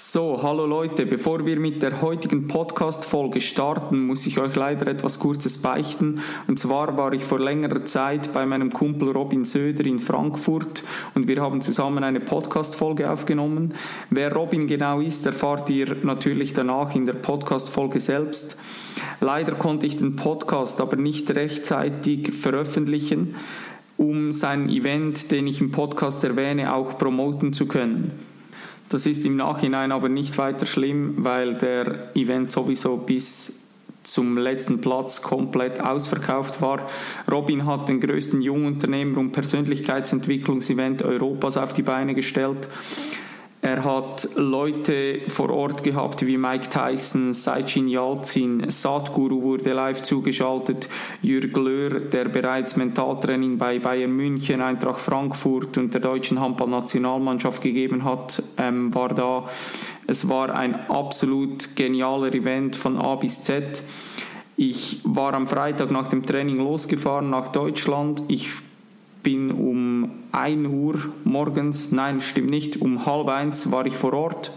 So, hallo Leute, bevor wir mit der heutigen Podcast-Folge starten, muss ich euch leider etwas Kurzes beichten. Und zwar war ich vor längerer Zeit bei meinem Kumpel Robin Söder in Frankfurt und wir haben zusammen eine Podcast-Folge aufgenommen. Wer Robin genau ist, erfahrt ihr natürlich danach in der Podcast-Folge selbst. Leider konnte ich den Podcast aber nicht rechtzeitig veröffentlichen, um sein Event, den ich im Podcast erwähne, auch promoten zu können. Das ist im Nachhinein aber nicht weiter schlimm, weil der Event sowieso bis zum letzten Platz komplett ausverkauft war. Robin hat den größten Jungunternehmer- und Persönlichkeitsentwicklungsevent Europas auf die Beine gestellt. Er hat Leute vor Ort gehabt wie Mike Tyson, Saichin Yalzin, Sadhguru wurde live zugeschaltet, Jürg Löhr, der bereits Mentaltraining bei Bayern München, Eintracht Frankfurt und der deutschen Handballnationalmannschaft gegeben hat, ähm, war da. Es war ein absolut genialer Event von A bis Z. Ich war am Freitag nach dem Training losgefahren nach Deutschland. Ich bin um 1 Uhr morgens, nein, stimmt nicht, um halb eins war ich vor Ort.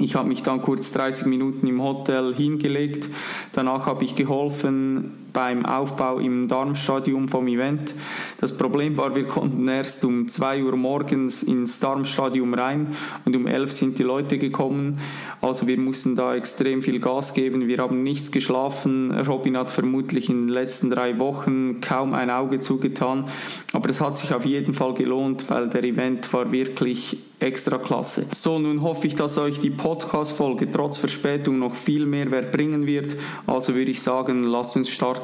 Ich habe mich dann kurz 30 Minuten im Hotel hingelegt. Danach habe ich geholfen, beim Aufbau im Darmstadion vom Event. Das Problem war, wir konnten erst um 2 Uhr morgens ins Darmstadion rein und um 11 sind die Leute gekommen. Also wir mussten da extrem viel Gas geben. Wir haben nichts geschlafen. Robin hat vermutlich in den letzten drei Wochen kaum ein Auge zugetan. Aber es hat sich auf jeden Fall gelohnt, weil der Event war wirklich extra klasse. So, nun hoffe ich, dass euch die Podcast-Folge trotz Verspätung noch viel Mehrwert bringen wird. Also würde ich sagen, lasst uns starten.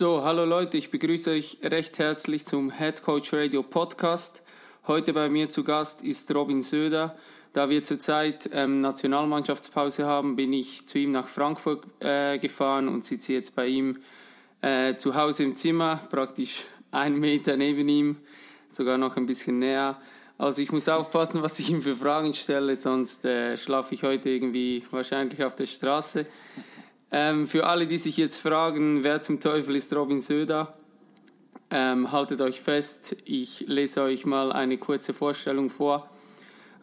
So, hallo Leute, ich begrüße euch recht herzlich zum Head Coach Radio Podcast. Heute bei mir zu Gast ist Robin Söder. Da wir zurzeit ähm, Nationalmannschaftspause haben, bin ich zu ihm nach Frankfurt äh, gefahren und sitze jetzt bei ihm äh, zu Hause im Zimmer, praktisch einen Meter neben ihm, sogar noch ein bisschen näher. Also ich muss aufpassen, was ich ihm für Fragen stelle, sonst äh, schlafe ich heute irgendwie wahrscheinlich auf der Straße. Ähm, für alle, die sich jetzt fragen, wer zum Teufel ist Robin Söder, ähm, haltet euch fest, ich lese euch mal eine kurze Vorstellung vor.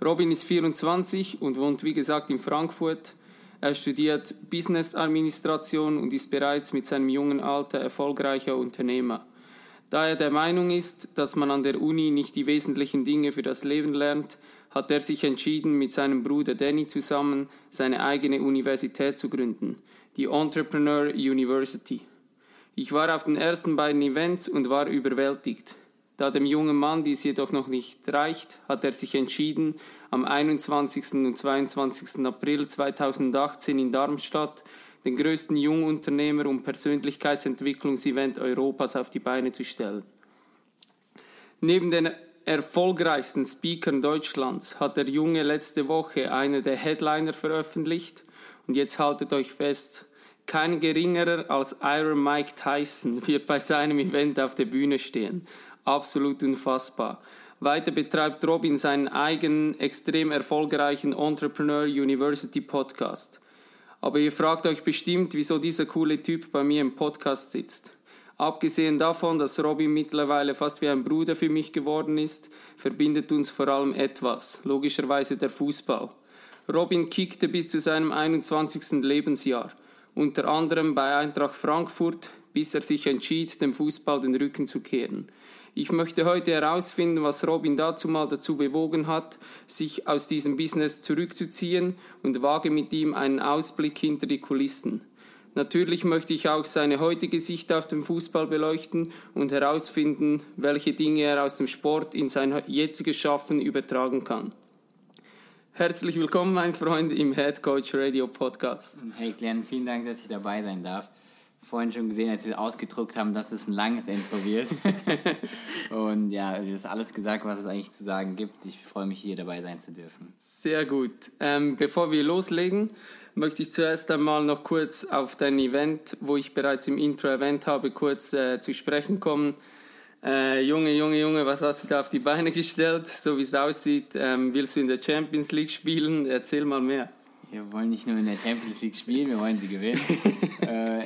Robin ist 24 und wohnt wie gesagt in Frankfurt. Er studiert Business Administration und ist bereits mit seinem jungen Alter erfolgreicher Unternehmer. Da er der Meinung ist, dass man an der Uni nicht die wesentlichen Dinge für das Leben lernt, hat er sich entschieden, mit seinem Bruder Danny zusammen seine eigene Universität zu gründen die Entrepreneur University. Ich war auf den ersten beiden Events und war überwältigt. Da dem jungen Mann dies jedoch noch nicht reicht, hat er sich entschieden, am 21. und 22. April 2018 in Darmstadt den größten Jungunternehmer- und Persönlichkeitsentwicklungsevent Europas auf die Beine zu stellen. Neben den erfolgreichsten Speakern Deutschlands hat der Junge letzte Woche eine der Headliner veröffentlicht und jetzt haltet euch fest, kein geringerer als Iron Mike Tyson wird bei seinem Event auf der Bühne stehen. Absolut unfassbar. Weiter betreibt Robin seinen eigenen, extrem erfolgreichen Entrepreneur University Podcast. Aber ihr fragt euch bestimmt, wieso dieser coole Typ bei mir im Podcast sitzt. Abgesehen davon, dass Robin mittlerweile fast wie ein Bruder für mich geworden ist, verbindet uns vor allem etwas, logischerweise der Fußball. Robin kickte bis zu seinem 21. Lebensjahr, unter anderem bei Eintracht Frankfurt, bis er sich entschied, dem Fußball den Rücken zu kehren. Ich möchte heute herausfinden, was Robin dazu mal dazu bewogen hat, sich aus diesem Business zurückzuziehen und wage mit ihm einen Ausblick hinter die Kulissen. Natürlich möchte ich auch seine heutige Sicht auf den Fußball beleuchten und herausfinden, welche Dinge er aus dem Sport in sein jetziges Schaffen übertragen kann. Herzlich willkommen, mein Freund, im Head Coach Radio Podcast. Hey Glenn, vielen Dank, dass ich dabei sein darf. vorhin schon gesehen, als wir ausgedruckt haben, dass es ein langes Intro wird. und ja, du hast alles gesagt, was es eigentlich zu sagen gibt. Ich freue mich, hier dabei sein zu dürfen. Sehr gut. Ähm, bevor wir loslegen, möchte ich zuerst einmal noch kurz auf dein Event, wo ich bereits im Intro erwähnt habe, kurz äh, zu sprechen kommen. Äh, Junge, Junge, Junge, was hast du da auf die Beine gestellt? So wie es aussieht, ähm, willst du in der Champions League spielen? Erzähl mal mehr. Wir wollen nicht nur in der Champions League spielen, wir wollen sie gewinnen. äh,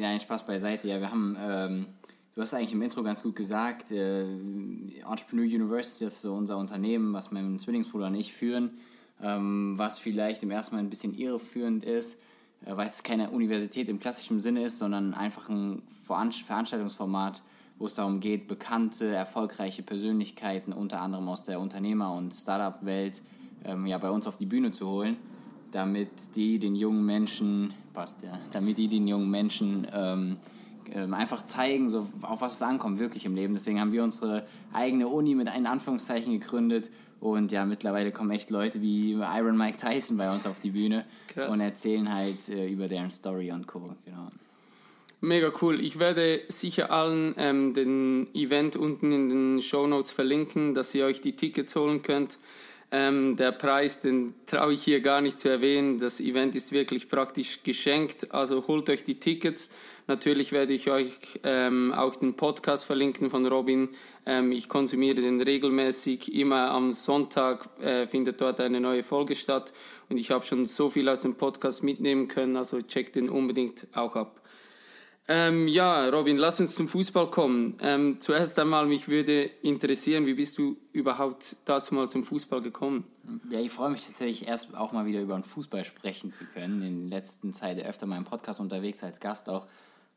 nein, Spaß beiseite. Ja, wir haben, ähm, du hast eigentlich im Intro ganz gut gesagt, äh, Entrepreneur University, das ist so unser Unternehmen, was mein Zwillingsbruder und ich führen, ähm, was vielleicht im ersten Mal ein bisschen irreführend ist, äh, weil es keine Universität im klassischen Sinne ist, sondern einfach ein Veranstaltungsformat, wo es darum geht, bekannte, erfolgreiche Persönlichkeiten, unter anderem aus der Unternehmer- und Startup-Welt, ähm, ja, bei uns auf die Bühne zu holen, damit die den jungen Menschen, passt ja, damit die den jungen Menschen ähm, ähm, einfach zeigen, so, auf was es ankommt, wirklich im Leben. Deswegen haben wir unsere eigene Uni mit einem Anführungszeichen gegründet und ja, mittlerweile kommen echt Leute wie Iron Mike Tyson bei uns auf die Bühne und erzählen halt äh, über deren Story und Co. Genau. Mega cool. Ich werde sicher allen ähm, den Event unten in den Show Notes verlinken, dass ihr euch die Tickets holen könnt. Ähm, der Preis, den traue ich hier gar nicht zu erwähnen. Das Event ist wirklich praktisch geschenkt. Also holt euch die Tickets. Natürlich werde ich euch ähm, auch den Podcast verlinken von Robin. Ähm, ich konsumiere den regelmäßig. Immer am Sonntag äh, findet dort eine neue Folge statt. Und ich habe schon so viel aus dem Podcast mitnehmen können. Also checkt den unbedingt auch ab. Ähm, ja, Robin, lass uns zum Fußball kommen. Ähm, zuerst einmal, mich würde interessieren, wie bist du überhaupt dazu mal zum Fußball gekommen? Ja, ich freue mich tatsächlich erst auch mal wieder über den Fußball sprechen zu können. In letzter Zeit öfter mal im Podcast unterwegs als Gast auch.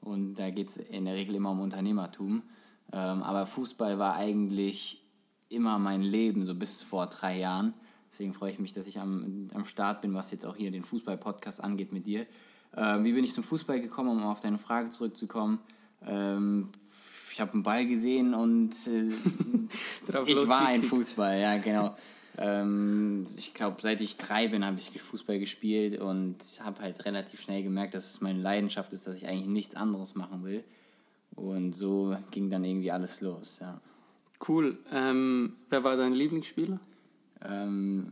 Und da geht es in der Regel immer um Unternehmertum. Ähm, aber Fußball war eigentlich immer mein Leben, so bis vor drei Jahren. Deswegen freue ich mich, dass ich am, am Start bin, was jetzt auch hier den Fußball-Podcast angeht mit dir. Ähm, wie bin ich zum Fußball gekommen, um auf deine Frage zurückzukommen? Ähm, ich habe einen Ball gesehen und äh, ich war ein Fußball, ja genau. Ähm, ich glaube, seit ich drei bin, habe ich Fußball gespielt und habe halt relativ schnell gemerkt, dass es meine Leidenschaft ist, dass ich eigentlich nichts anderes machen will. Und so ging dann irgendwie alles los, ja. Cool. Ähm, wer war dein Lieblingsspieler? Ähm,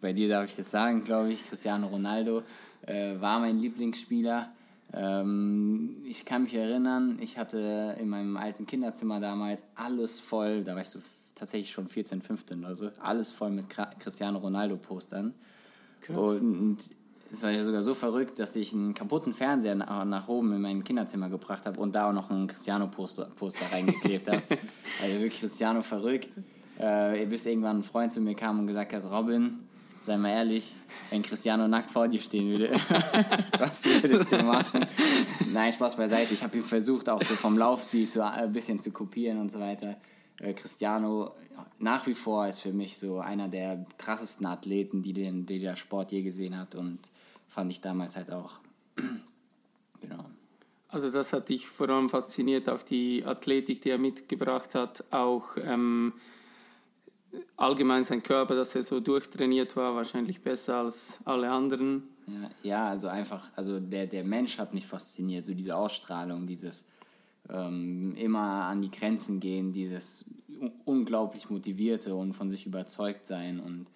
bei dir darf ich das sagen, glaube ich, Cristiano Ronaldo äh, war mein Lieblingsspieler. Ähm, ich kann mich erinnern, ich hatte in meinem alten Kinderzimmer damals alles voll, da war ich so tatsächlich schon 14, 15 oder so, alles voll mit Cristiano Ronaldo-Postern. Und es war ja sogar so verrückt, dass ich einen kaputten Fernseher nach, nach oben in mein Kinderzimmer gebracht habe und da auch noch ein Cristiano-Poster Poster reingeklebt habe. Also wirklich Cristiano verrückt. Äh, bis irgendwann ein Freund zu mir kam und gesagt hat, Robin, sei mal ehrlich, wenn Cristiano nackt vor dir stehen würde, was würdest du machen? Nein, Spaß beiseite. Ich habe versucht, auch so vom Laufstil zu, ein bisschen zu kopieren und so weiter. Äh, Cristiano nach wie vor ist für mich so einer der krassesten Athleten, die, den, die der Sport je gesehen hat und fand ich damals halt auch. genau. Also das hat dich vor allem fasziniert, auch die Athletik, die er mitgebracht hat, auch ähm, allgemein sein Körper, dass er so durchtrainiert war, wahrscheinlich besser als alle anderen. Ja, ja also einfach, also der, der Mensch hat mich fasziniert, so diese Ausstrahlung, dieses ähm, immer an die Grenzen gehen, dieses unglaublich motivierte und von sich überzeugt sein und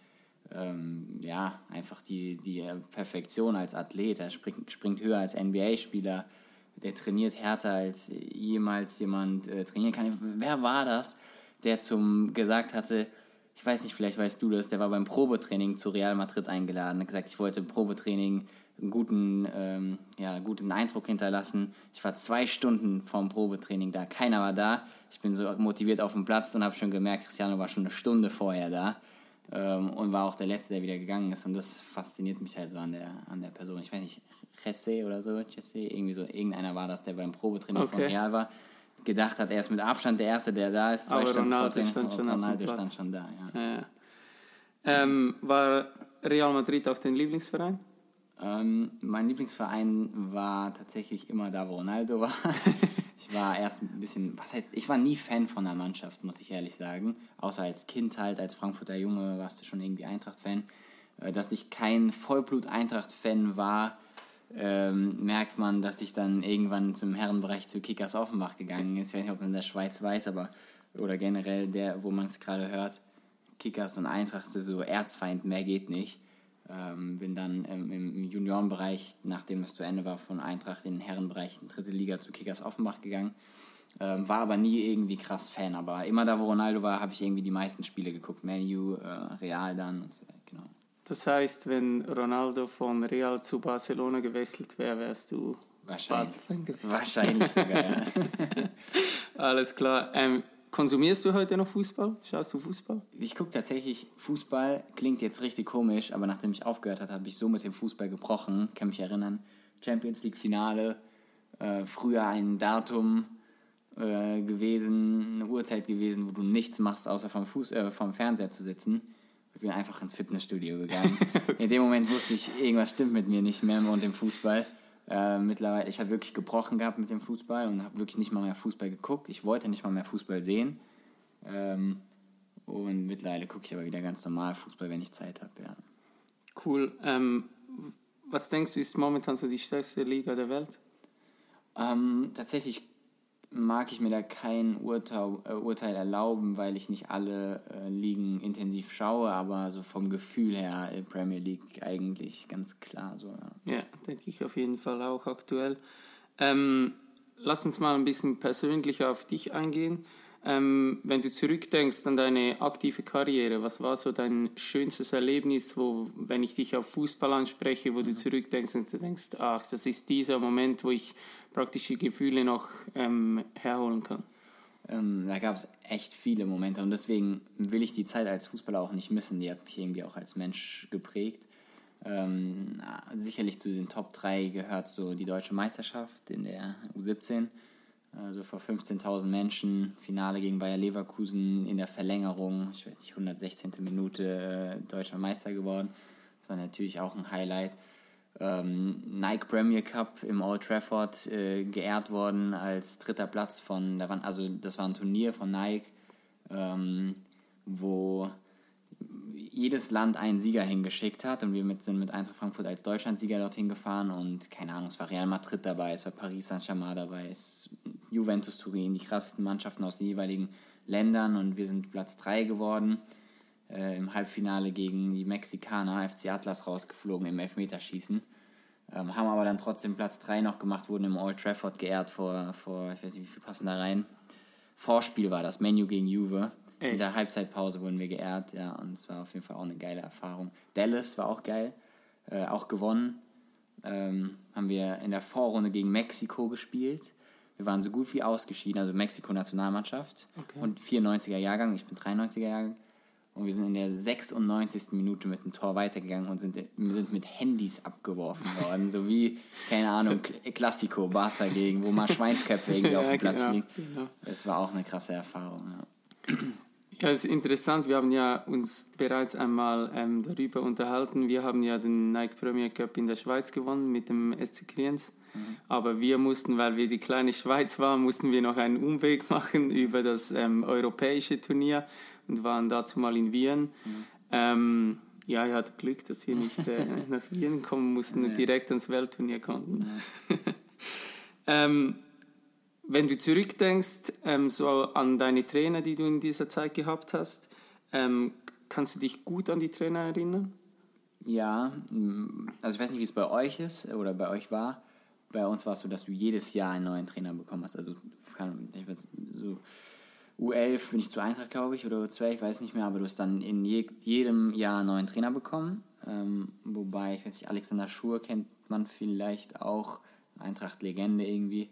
ähm, ja, einfach die, die Perfektion als Athlet. Er springt, springt höher als NBA-Spieler, der trainiert härter als jemals jemand äh, trainieren kann. Wer war das, der zum gesagt hatte, ich weiß nicht, vielleicht weißt du das, der war beim Probetraining zu Real Madrid eingeladen, hat gesagt, ich wollte im Probetraining einen guten, ähm, ja, guten Eindruck hinterlassen. Ich war zwei Stunden vorm Probetraining da, keiner war da. Ich bin so motiviert auf dem Platz und habe schon gemerkt, Cristiano war schon eine Stunde vorher da ähm, und war auch der Letzte, der wieder gegangen ist. Und das fasziniert mich halt so an der, an der Person. Ich weiß nicht, Jesse oder so, Jesse, irgendwie so, irgendeiner war das, der beim Probetraining okay. von Real war gedacht hat, er ist mit Abstand der Erste, der da ist. Aber Ronaldo stand schon Ronaldo stand schon da, ja. ja, ja. Ähm, war Real Madrid auch dein Lieblingsverein? Ähm, mein Lieblingsverein war tatsächlich immer da, wo Ronaldo war. ich war erst ein bisschen, was heißt, ich war nie Fan von der Mannschaft, muss ich ehrlich sagen. Außer als Kind halt, als Frankfurter Junge warst du schon irgendwie Eintracht-Fan. Äh, dass ich kein Vollblut-Eintracht-Fan war, ähm, merkt man, dass ich dann irgendwann zum Herrenbereich zu Kickers Offenbach gegangen ist. Ich weiß nicht, ob man in der Schweiz weiß, aber oder generell der, wo man es gerade hört, Kickers und Eintracht ist so Erzfeind, mehr geht nicht. Ähm, bin dann ähm, im Juniorenbereich, nachdem es zu Ende war, von Eintracht in den Herrenbereich in dritte Liga zu Kickers Offenbach gegangen. Ähm, war aber nie irgendwie krass Fan, aber immer da, wo Ronaldo war, habe ich irgendwie die meisten Spiele geguckt. Manu, äh, Real dann und so. Das heißt, wenn Ronaldo von Real zu Barcelona gewechselt wäre, wärst du Wahrscheinlich. Wahrscheinlich sogar, ja. Alles klar. Ähm, konsumierst du heute noch Fußball? Schaust du Fußball? Ich gucke tatsächlich Fußball, klingt jetzt richtig komisch, aber nachdem ich aufgehört habe, habe ich so mit dem Fußball gebrochen. Kann mich erinnern, Champions League Finale, äh, früher ein Datum äh, gewesen, eine Uhrzeit gewesen, wo du nichts machst, außer vom, Fuß, äh, vom Fernseher zu sitzen. Ich bin einfach ins Fitnessstudio gegangen. In dem Moment wusste ich, irgendwas stimmt mit mir nicht mehr und dem Fußball. Äh, mittlerweile, ich habe wirklich gebrochen gehabt mit dem Fußball und habe wirklich nicht mal mehr Fußball geguckt. Ich wollte nicht mal mehr Fußball sehen. Ähm, und mittlerweile gucke ich aber wieder ganz normal Fußball, wenn ich Zeit habe, ja. Cool. Ähm, was denkst du, ist momentan so die stärkste Liga der Welt? Ähm, tatsächlich mag ich mir da kein Urteil, äh, Urteil erlauben, weil ich nicht alle äh, Ligen intensiv schaue, aber so vom Gefühl her äh, Premier League eigentlich ganz klar so. Ja. Ja, denke ich auf jeden Fall auch aktuell. Ähm, lass uns mal ein bisschen persönlicher auf dich eingehen. Ähm, wenn du zurückdenkst an deine aktive Karriere, was war so dein schönstes Erlebnis, wo, wenn ich dich auf Fußball anspreche, wo du zurückdenkst und du denkst, ach, das ist dieser Moment, wo ich praktisch die Gefühle noch ähm, herholen kann? Ähm, da gab es echt viele Momente und deswegen will ich die Zeit als Fußballer auch nicht missen. Die hat mich irgendwie auch als Mensch geprägt. Ähm, sicherlich zu den Top 3 gehört so die deutsche Meisterschaft in der U17. Also vor 15.000 Menschen, Finale gegen Bayer Leverkusen in der Verlängerung, ich weiß nicht, 116. Minute äh, deutscher Meister geworden. Das war natürlich auch ein Highlight. Ähm, Nike Premier Cup im Old Trafford äh, geehrt worden als dritter Platz von, da waren, also das war ein Turnier von Nike, ähm, wo jedes Land einen Sieger hingeschickt hat und wir mit, sind mit Eintracht Frankfurt als Deutschlandsieger dorthin gefahren und keine Ahnung, es war Real Madrid dabei, es war Paris Saint-Germain dabei, es Juventus Turin, die krassesten Mannschaften aus den jeweiligen Ländern und wir sind Platz 3 geworden. Äh, Im Halbfinale gegen die Mexikaner, FC Atlas, rausgeflogen im Elfmeterschießen. Ähm, haben aber dann trotzdem Platz 3 noch gemacht, wurden im Old Trafford geehrt vor, vor ich weiß nicht, wie viel passen da rein. Vorspiel war das, Menu gegen Juve. In Echt? der Halbzeitpause wurden wir geehrt, ja, und es war auf jeden Fall auch eine geile Erfahrung. Dallas war auch geil, äh, auch gewonnen. Ähm, haben wir in der Vorrunde gegen Mexiko gespielt. Wir waren so gut wie ausgeschieden, also Mexiko-Nationalmannschaft Okay. und 94er Jahrgang, ich bin 93er Jahrgang. Und wir sind in der 96. Minute mit dem Tor weitergegangen und sind, sind mit Handys abgeworfen worden. so wie, keine Ahnung, Kl- Klassiko, Barca gegen, wo mal Schweinsköpfe irgendwie auf Ja, den Platz genau, fliegen. genau. Das war auch eine krasse Erfahrung. Ja. Ja, es ist interessant. Wir haben ja uns bereits einmal ähm, darüber unterhalten. Wir haben ja den Nike Premier Cup in der Schweiz gewonnen mit dem SC Kriens. Aber wir mussten, weil wir die kleine Schweiz waren, mussten wir noch einen Umweg machen über das ähm, europäische Turnier und waren dazu mal in Wien. Ähm, ja, ich hatte Glück, dass wir nicht äh, nach Wien kommen mussten und direkt ans Weltturnier konnten. ähm, wenn du zurückdenkst, ähm, so an deine Trainer, die du in dieser Zeit gehabt hast, ähm, kannst du dich gut an die Trainer erinnern? Ja, mm, also ich weiß nicht, wie es bei euch ist oder bei euch war. Bei uns war es so, dass du jedes Jahr einen neuen Trainer bekommen hast. Also ich weiß, so U11 bin ich zu Eintracht, glaube ich, oder U12, ich weiß nicht mehr, aber du hast dann in je, jedem Jahr einen neuen Trainer bekommen. Ähm, wobei, ich weiß nicht, Alexander Schur kennt man vielleicht auch, Eintracht-Legende irgendwie.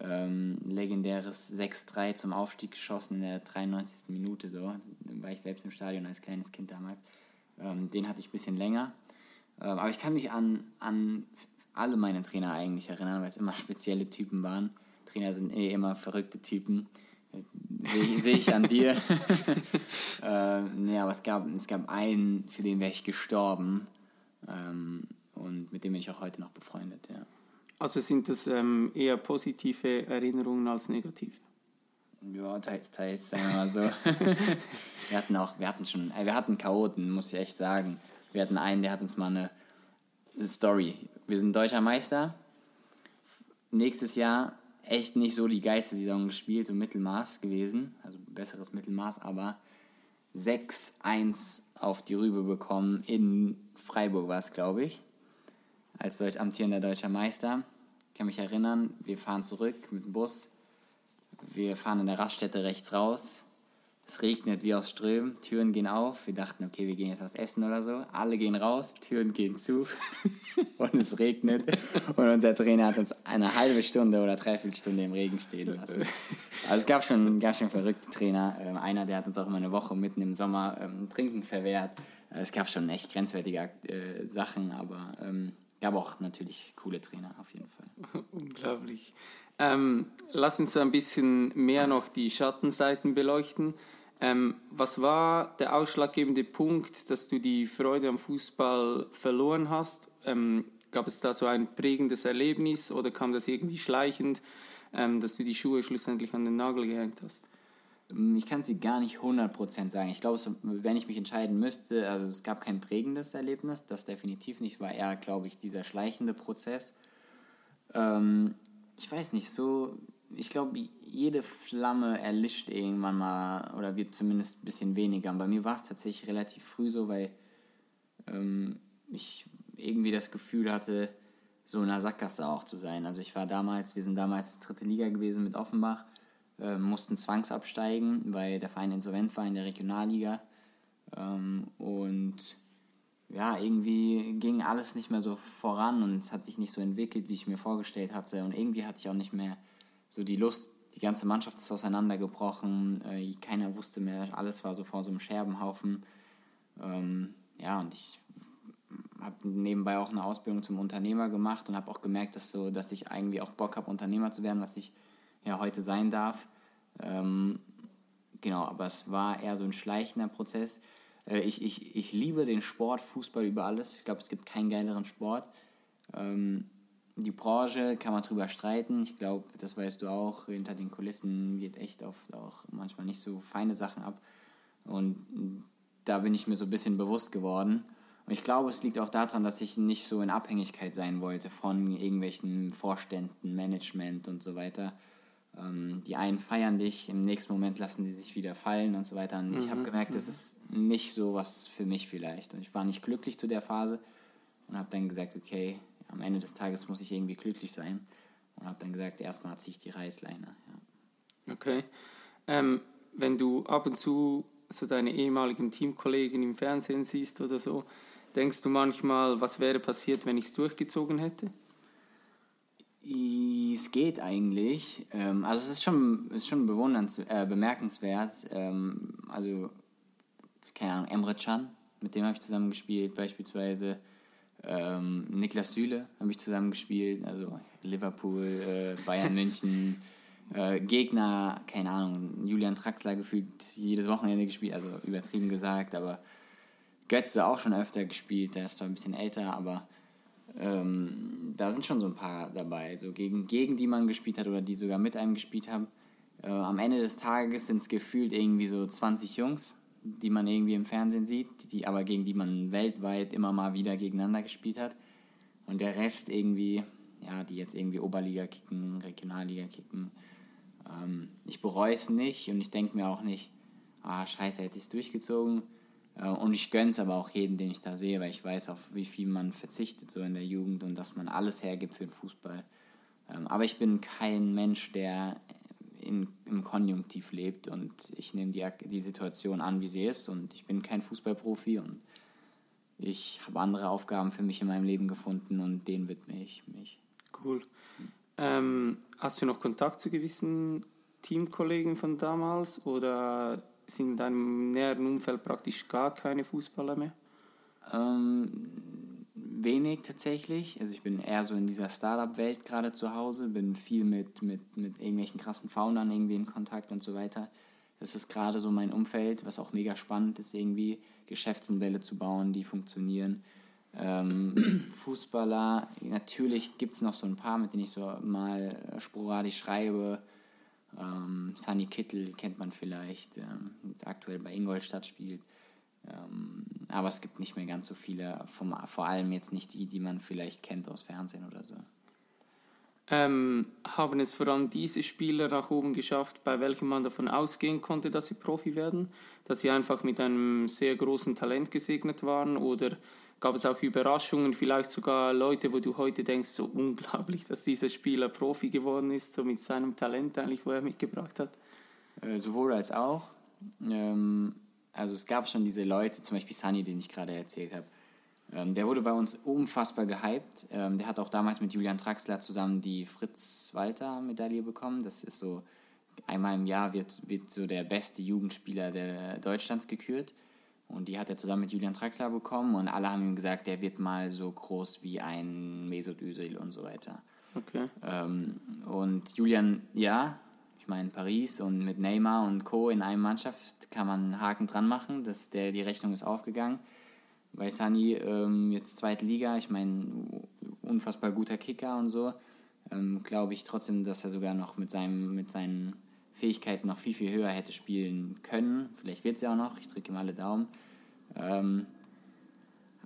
Ähm, legendäres 6-3 zum Aufstieg geschossen in der 93. Minute, so. War ich selbst im Stadion als kleines Kind damals. Ähm, den hatte ich ein bisschen länger. Ähm, aber ich kann mich an, an alle meine Trainer eigentlich erinnern, weil es immer spezielle Typen waren. Trainer sind eh immer verrückte Typen. Sehe seh ich an dir. ähm, nee, aber es gab, es gab einen, für den wäre ich gestorben. Ähm, und mit dem bin ich auch heute noch befreundet, ja. Also sind das ähm, eher positive Erinnerungen als negative? Ja, teils, teils, sagen wir mal so. wir hatten auch, wir hatten schon, äh, wir hatten Chaoten, muss ich echt sagen. Wir hatten einen, der hat uns mal eine Story, wir sind deutscher Meister. Nächstes Jahr echt nicht so die geilste Saison gespielt, so Mittelmaß gewesen, also besseres Mittelmaß, aber 6-1 auf die Rübe bekommen. In Freiburg war es, glaube ich, als Deutsch amtierender deutscher Meister. Ich kann mich erinnern, wir fahren zurück mit dem Bus. Wir fahren in der Raststätte rechts raus. Es regnet wie aus Strömen, Türen gehen auf. Wir dachten, okay, wir gehen jetzt was essen oder so. Alle gehen raus, Türen gehen zu und es regnet. Und unser Trainer hat uns eine halbe Stunde oder dreiviertel Stunde im Regen stehen lassen. Also es gab schon, gab schon verrückte Trainer. Ähm, einer, der hat uns auch immer eine Woche mitten im Sommer ähm, Trinken verwehrt. Es gab schon echt grenzwertige äh, Sachen, aber ähm, gab auch natürlich coole Trainer auf jeden Fall. Unglaublich. Ähm, lass uns so ein bisschen mehr noch die Schattenseiten beleuchten. Ähm, was war der ausschlaggebende Punkt, dass du die Freude am Fußball verloren hast? Ähm, gab es da so ein prägendes Erlebnis oder kam das irgendwie schleichend, ähm, dass du die Schuhe schlussendlich an den Nagel gehängt hast? Ähm, ich kann sie gar nicht 100% sagen. Ich glaube, wenn ich mich entscheiden müsste, also es gab kein prägendes Erlebnis, das definitiv nicht, war eher, glaube ich, dieser schleichende Prozess. Ähm, ich weiß nicht, so ich glaube, jede Flamme erlischt irgendwann mal oder wird zumindest ein bisschen weniger. Und bei mir war es tatsächlich relativ früh so, weil ähm, ich irgendwie das Gefühl hatte, so in der Sackgasse auch zu sein. Also ich war damals, wir sind damals dritte Liga gewesen mit Offenbach, äh, mussten zwangsabsteigen, weil der Verein insolvent war in der Regionalliga. Ähm, und ja, irgendwie ging alles nicht mehr so voran und es hat sich nicht so entwickelt, wie ich mir vorgestellt hatte. Und irgendwie hatte ich auch nicht mehr so die Lust, die ganze Mannschaft ist auseinandergebrochen, äh, keiner wusste mehr, alles war so vor so einem Scherbenhaufen. Ähm, ja, und ich habe nebenbei auch eine Ausbildung zum Unternehmer gemacht und habe auch gemerkt, dass, so, dass ich eigentlich auch Bock habe, Unternehmer zu werden, was ich ja heute sein darf. Ähm, genau, aber es war eher so ein schleichender Prozess. Äh, ich, ich, ich liebe den Sport, Fußball über alles. Ich glaube, es gibt keinen geileren Sport. Ähm, die Branche kann man drüber streiten. Ich glaube, das weißt du auch, hinter den Kulissen geht echt oft auch manchmal nicht so feine Sachen ab. Und da bin ich mir so ein bisschen bewusst geworden. Und ich glaube, es liegt auch daran, dass ich nicht so in Abhängigkeit sein wollte von irgendwelchen Vorständen, Management und so weiter. Ähm, die einen feiern dich, im nächsten Moment lassen die sich wieder fallen und so weiter. Und ich habe mhm, gemerkt, das mhm. ist nicht so was für mich vielleicht. Und ich war nicht glücklich zu der Phase und habe dann gesagt, okay, am Ende des Tages muss ich irgendwie glücklich sein. Und habe dann gesagt, erstmal ziehe ich die Reißleine. Ja. Okay. Ähm, wenn du ab und zu so deine ehemaligen Teamkollegen im Fernsehen siehst oder so, denkst du manchmal, was wäre passiert, wenn ich es durchgezogen hätte? Es geht eigentlich. Ähm, also es ist schon, ist schon äh, bemerkenswert. Ähm, also, keine Ahnung, Emre Can, mit dem habe ich zusammen gespielt beispielsweise. Ähm, Niklas Süle habe ich zusammen gespielt, also Liverpool, äh, Bayern München, äh, Gegner, keine Ahnung, Julian Traxler gefühlt jedes Wochenende gespielt, also übertrieben gesagt, aber Götze auch schon öfter gespielt, der ist zwar ein bisschen älter, aber ähm, da sind schon so ein paar dabei, so gegen, gegen die man gespielt hat oder die sogar mit einem gespielt haben. Äh, am Ende des Tages sind es gefühlt irgendwie so 20 Jungs, die man irgendwie im Fernsehen sieht, die aber gegen die man weltweit immer mal wieder gegeneinander gespielt hat. Und der Rest irgendwie, ja, die jetzt irgendwie Oberliga kicken, Regionalliga kicken. Ähm, ich bereue es nicht und ich denke mir auch nicht, ah, scheiße, hätte ich es durchgezogen. Äh, und ich gönne es aber auch jedem, den ich da sehe, weil ich weiß, auf wie viel man verzichtet so in der Jugend und dass man alles hergibt für den Fußball. Ähm, aber ich bin kein Mensch, der in, im Konjunktiv lebt und ich nehme die, die Situation an, wie sie ist und ich bin kein Fußballprofi und ich habe andere Aufgaben für mich in meinem Leben gefunden und denen widme ich mich. Cool. Ähm, hast du noch Kontakt zu gewissen Teamkollegen von damals oder sind in deinem näheren Umfeld praktisch gar keine Fußballer mehr? Ähm, wenig tatsächlich. Also ich bin eher so in dieser Startup-Welt gerade zu Hause, bin viel mit, mit, mit irgendwelchen krassen Foundern irgendwie in Kontakt und so weiter. Das ist gerade so mein Umfeld, was auch mega spannend ist, irgendwie Geschäftsmodelle zu bauen, die funktionieren. Ähm, Fußballer, natürlich gibt es noch so ein paar, mit denen ich so mal sporadisch schreibe. Ähm, Sunny Kittel kennt man vielleicht, ähm, aktuell bei Ingolstadt spielt. Ähm, aber es gibt nicht mehr ganz so viele, vom, vor allem jetzt nicht die, die man vielleicht kennt aus Fernsehen oder so. Ähm, haben es vor allem diese Spieler nach oben geschafft, bei welchen man davon ausgehen konnte, dass sie Profi werden? Dass sie einfach mit einem sehr großen Talent gesegnet waren? Oder gab es auch Überraschungen, vielleicht sogar Leute, wo du heute denkst, so unglaublich, dass dieser Spieler Profi geworden ist, so mit seinem Talent eigentlich, wo er mitgebracht hat? Äh, sowohl als auch. Ähm, also es gab schon diese Leute, zum Beispiel Sunny, den ich gerade erzählt habe. Ähm, der wurde bei uns unfassbar gehypt. Ähm, der hat auch damals mit Julian Traxler zusammen die Fritz-Walter-Medaille bekommen. Das ist so, einmal im Jahr wird, wird so der beste Jugendspieler der Deutschlands gekürt. Und die hat er zusammen mit Julian Traxler bekommen und alle haben ihm gesagt, der wird mal so groß wie ein Mesut Özil und so weiter. Okay. Ähm, und Julian, ja, ich meine Paris und mit Neymar und Co. in einer Mannschaft kann man einen Haken dran machen, dass der, die Rechnung ist aufgegangen bei Sunny ähm, jetzt zweite Liga, ich meine, unfassbar guter Kicker und so, ähm, glaube ich trotzdem, dass er sogar noch mit, seinem, mit seinen Fähigkeiten noch viel, viel höher hätte spielen können. Vielleicht wird es ja auch noch, ich drücke ihm alle Daumen. Ähm,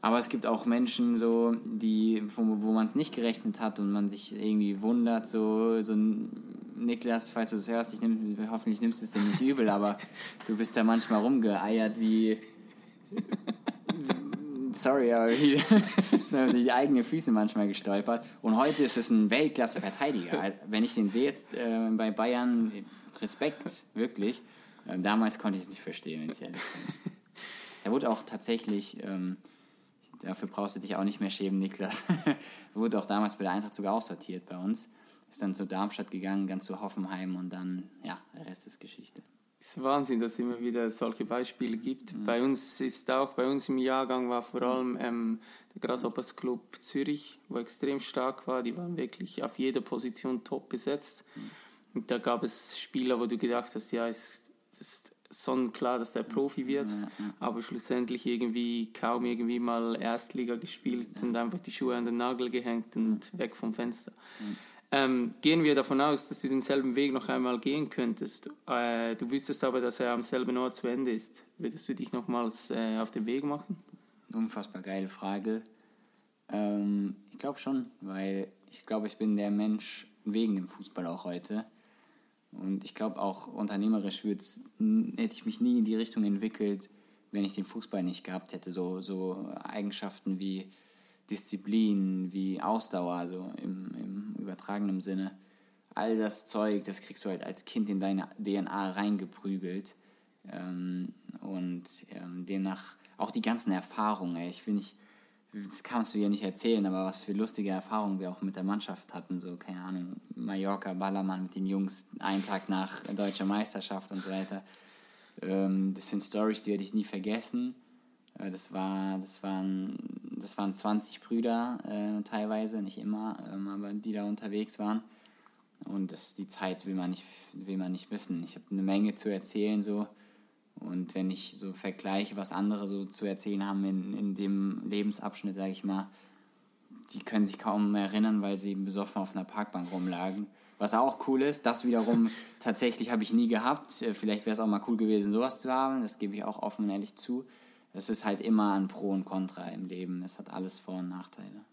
aber es gibt auch Menschen, so, die, wo, wo man es nicht gerechnet hat und man sich irgendwie wundert, so, so Niklas, falls du es hörst, ich nehm, hoffentlich nimmst du es dir nicht übel, aber du bist da manchmal rumgeeiert wie sorry, aber wie sind die eigenen Füße manchmal gestolpert. Und heute ist es ein Weltklasse-Verteidiger. Wenn ich den sehe jetzt äh, bei Bayern, Respekt, wirklich. Ähm, damals konnte ich es nicht verstehen, wenn ich ehrlich bin. Er wurde auch tatsächlich, ähm, dafür brauchst du dich auch nicht mehr schämen, Niklas. wurde auch damals bei der Eintracht sogar aussortiert bei uns. Ist dann zu Darmstadt gegangen, ganz zu Hoffenheim und dann, ja, der Rest ist Geschichte. Es ist Wahnsinn, dass es immer wieder solche Beispiele gibt. Mhm. Bei uns ist auch, bei uns im Jahrgang war vor allem ähm, der Grasshoppers Club Zürich, wo extrem stark war. Die waren wirklich auf jeder Position top besetzt. Mhm. Und da gab es Spieler, wo du gedacht hast, ja, es ist sonnenklar, dass der Profi wird, mhm. aber schlussendlich irgendwie kaum irgendwie mal Erstliga gespielt und einfach die Schuhe an den Nagel gehängt und weg vom Fenster. Ähm, gehen wir davon aus, dass du denselben Weg noch einmal gehen könntest. Äh, du wüsstest aber, dass er am selben Ort zu Ende ist. Würdest du dich nochmals äh, auf den Weg machen? Unfassbar geile Frage. Ähm, ich glaube schon, weil ich glaube, ich bin der Mensch wegen dem Fußball auch heute. Und ich glaube auch unternehmerisch hätte ich mich nie in die Richtung entwickelt, wenn ich den Fußball nicht gehabt hätte. So, so Eigenschaften wie Disziplin, wie Ausdauer, also im, im übertragenen Sinne. All das Zeug, das kriegst du halt als Kind in deine DNA reingeprügelt. Ähm, und ähm, demnach auch die ganzen Erfahrungen. Ich finde, das kannst du ja nicht erzählen, aber was für lustige Erfahrungen wir auch mit der Mannschaft hatten. So, keine Ahnung, Mallorca, Ballermann mit den Jungs, einen Tag nach deutscher Meisterschaft und so weiter. Ähm, das sind Stories, die werde ich nie vergessen. Äh, das, war, das, waren, das waren 20 Brüder äh, teilweise, nicht immer, ähm, aber die da unterwegs waren. Und das, die Zeit will man nicht, will man nicht missen. Ich habe eine Menge zu erzählen so. Und wenn ich so vergleiche, was andere so zu erzählen haben in, in dem Lebensabschnitt, sage ich mal, die können sich kaum mehr erinnern, weil sie besoffen auf einer Parkbank rumlagen. Was auch cool ist, das wiederum tatsächlich habe ich nie gehabt. Äh, vielleicht wäre es auch mal cool gewesen, sowas zu haben. Das gebe ich auch offen und ehrlich zu es ist halt immer ein Pro und Contra im Leben. Es hat alles Vor- und Nachteile.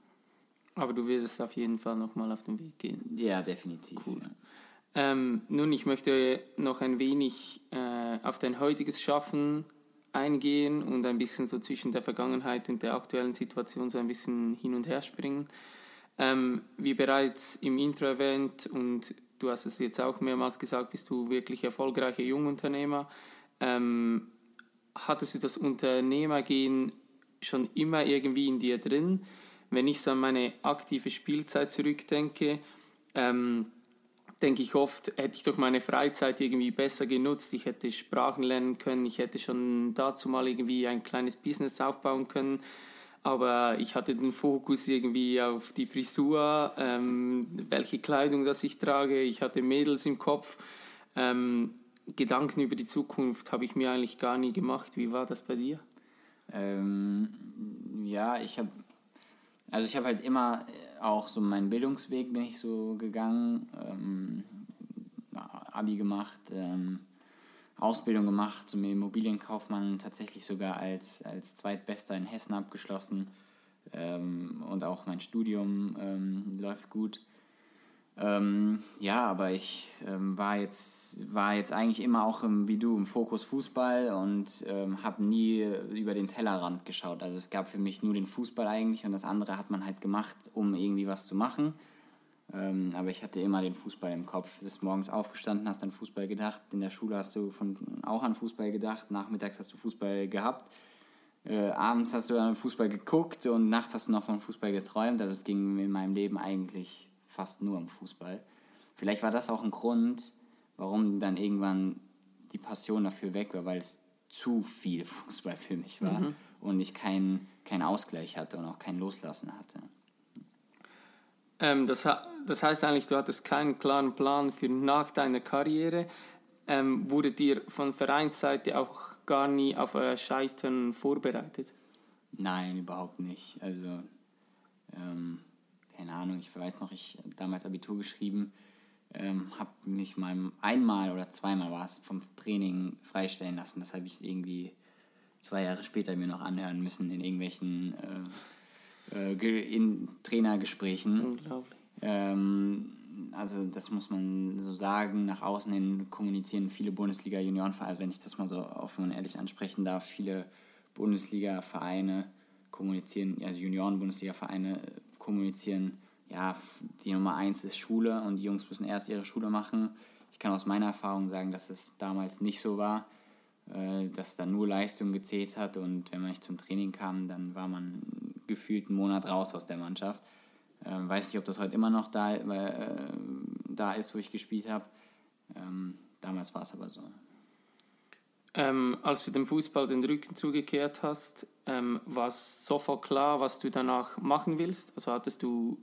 Aber du wirst es auf jeden Fall nochmal auf den Weg gehen. Ja, definitiv. Cool. Ja. Ähm, nun, ich möchte noch ein wenig äh, auf dein heutiges Schaffen eingehen und ein bisschen so zwischen der Vergangenheit und der aktuellen Situation so ein bisschen hin und her springen. Ähm, wie bereits im Intro erwähnt und du hast es jetzt auch mehrmals gesagt, bist du wirklich erfolgreicher Jungunternehmer. Ähm, hattest du das Unternehmergehen schon immer irgendwie in dir drin? Wenn ich so an meine aktive Spielzeit zurückdenke, ähm, denke ich oft, hätte ich doch meine Freizeit irgendwie besser genutzt. Ich hätte Sprachen lernen können, ich hätte schon dazu mal irgendwie ein kleines Business aufbauen können. Aber ich hatte den Fokus irgendwie auf die Frisur, ähm, welche Kleidung das ich trage. Ich hatte Mädels im Kopf. Ähm, Gedanken über die Zukunft habe ich mir eigentlich gar nie gemacht. Wie war das bei dir? Ähm, ja, ich habe also ich habe halt immer auch so meinen Bildungsweg bin ich so gegangen, ähm, Abi gemacht, ähm, Ausbildung gemacht zum Immobilienkaufmann, tatsächlich sogar als, als Zweitbester in Hessen abgeschlossen. Ähm, und auch mein Studium ähm, läuft gut. Ähm, ja, aber ich ähm, war, jetzt, war jetzt eigentlich immer auch im, wie du im Fokus Fußball und ähm, habe nie über den Tellerrand geschaut. Also es gab für mich nur den Fußball eigentlich und das andere hat man halt gemacht, um irgendwie was zu machen. Ähm, aber ich hatte immer den Fußball im Kopf. Du bist morgens aufgestanden, hast an Fußball gedacht. In der Schule hast du von, auch an Fußball gedacht. Nachmittags hast du Fußball gehabt. Äh, abends hast du an Fußball geguckt und nachts hast du noch von Fußball geträumt. Also es ging in meinem Leben eigentlich fast nur um Fußball. Vielleicht war das auch ein Grund, warum dann irgendwann die Passion dafür weg war, weil es zu viel Fußball für mich war mhm. und ich keinen kein Ausgleich hatte und auch kein Loslassen hatte. Ähm, das, das heißt eigentlich, du hattest keinen klaren Plan für nach deiner Karriere. Ähm, wurde dir von Vereinsseite auch gar nie auf euer Scheitern vorbereitet? Nein, überhaupt nicht. Also, ähm, keine Ahnung, ich weiß noch, ich habe damals Abitur geschrieben, ähm, habe mich mal einmal oder zweimal war es vom Training freistellen lassen. Das habe ich irgendwie zwei Jahre später mir noch anhören müssen in irgendwelchen äh, äh, in Trainergesprächen. Unglaublich. Ähm, also das muss man so sagen, nach außen hin kommunizieren viele Bundesliga-Juniorenvereine, also wenn ich das mal so offen und ehrlich ansprechen darf, viele Bundesliga-Vereine kommunizieren, also Junioren-Bundesliga-Vereine kommunizieren, ja, die Nummer eins ist Schule und die Jungs müssen erst ihre Schule machen. Ich kann aus meiner Erfahrung sagen, dass es damals nicht so war, äh, dass da nur Leistung gezählt hat und wenn man nicht zum Training kam, dann war man gefühlt einen Monat raus aus der Mannschaft. Ähm, weiß nicht, ob das heute immer noch da, äh, da ist, wo ich gespielt habe. Ähm, damals war es aber so. Ähm, als du dem Fußball den Rücken zugekehrt hast, ähm, war es sofort klar, was du danach machen willst? Also hattest du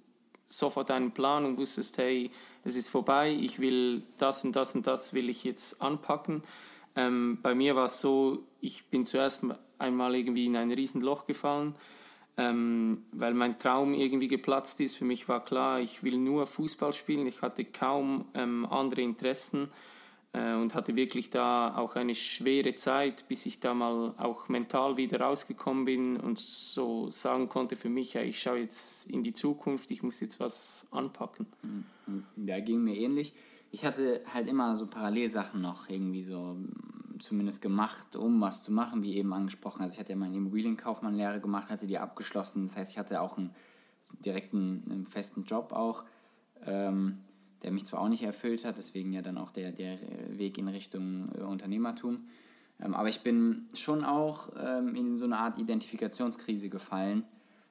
sofort einen Plan und wusstest, hey, es ist vorbei, ich will das und das und das will ich jetzt anpacken. Ähm, bei mir war es so, ich bin zuerst einmal irgendwie in ein Riesenloch gefallen ähm, weil mein Traum irgendwie geplatzt ist. Für mich war klar, ich will nur Fußball spielen. Ich hatte kaum ähm, andere Interessen äh, und hatte wirklich da auch eine schwere Zeit, bis ich da mal auch mental wieder rausgekommen bin und so sagen konnte für mich, ja, ich schaue jetzt in die Zukunft, ich muss jetzt was anpacken. Mhm. Ja, ging mir ähnlich. Ich hatte halt immer so Parallelsachen noch irgendwie so zumindest gemacht, um was zu machen, wie eben angesprochen. Also ich hatte ja meine Immobilienkaufmannlehre gemacht, hatte die abgeschlossen. Das heißt, ich hatte auch einen direkten einen festen Job auch, ähm, der mich zwar auch nicht erfüllt hat, deswegen ja dann auch der, der Weg in Richtung äh, Unternehmertum. Ähm, aber ich bin schon auch ähm, in so eine Art Identifikationskrise gefallen,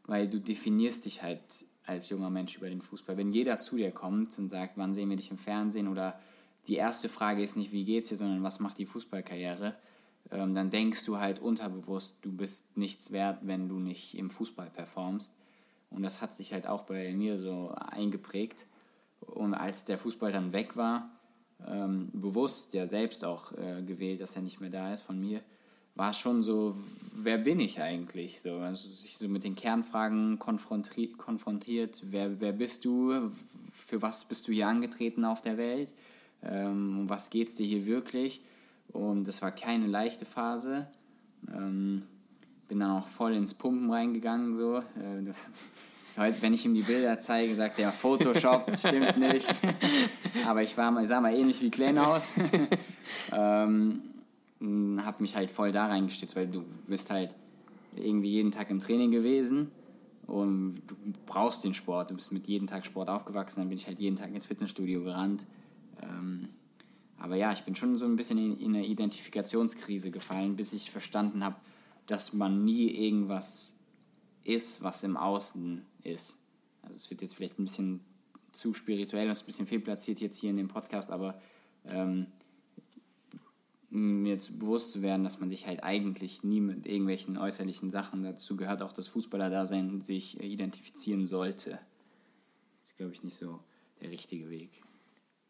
weil du definierst dich halt als junger Mensch über den Fußball. Wenn jeder zu dir kommt und sagt, wann sehen wir dich im Fernsehen oder die erste Frage ist nicht, wie geht's dir, sondern was macht die Fußballkarriere, ähm, dann denkst du halt unterbewusst, du bist nichts wert, wenn du nicht im Fußball performst. Und das hat sich halt auch bei mir so eingeprägt. Und als der Fußball dann weg war, ähm, bewusst ja selbst auch äh, gewählt, dass er nicht mehr da ist von mir, war schon so, wer bin ich eigentlich? So, also sich so mit den Kernfragen konfrontiert, konfrontiert wer, wer bist du, für was bist du hier angetreten auf der Welt? ähm, um was geht es dir hier wirklich. Und das war keine leichte Phase. Ähm, bin dann auch voll ins Pumpen reingegangen. So. Äh, heute, wenn ich ihm die Bilder zeige, sagt er, Photoshop, stimmt nicht. Aber ich war mal, ich sah mal ähnlich wie Kleinhaus. ähm, hab mich halt voll da reingestützt, weil du bist halt irgendwie jeden Tag im Training gewesen und du brauchst den Sport. Du bist mit jedem Tag Sport aufgewachsen, dann bin ich halt jeden Tag ins Fitnessstudio gerannt. Ähm, aber ja, ich bin schon so ein bisschen in, in eine Identifikationskrise gefallen, bis ich verstanden habe, dass man nie irgendwas ist, was im Außen ist. Also es wird jetzt vielleicht ein bisschen zu spirituell und ein bisschen fehlplatziert jetzt hier in dem Podcast, aber ähm, mir zu bewusst zu werden, dass man sich halt eigentlich nie mit irgendwelchen äußerlichen Sachen, dazu gehört auch das Fußballer-Dasein, sich identifizieren sollte. Ist, glaube ich, nicht so der richtige Weg.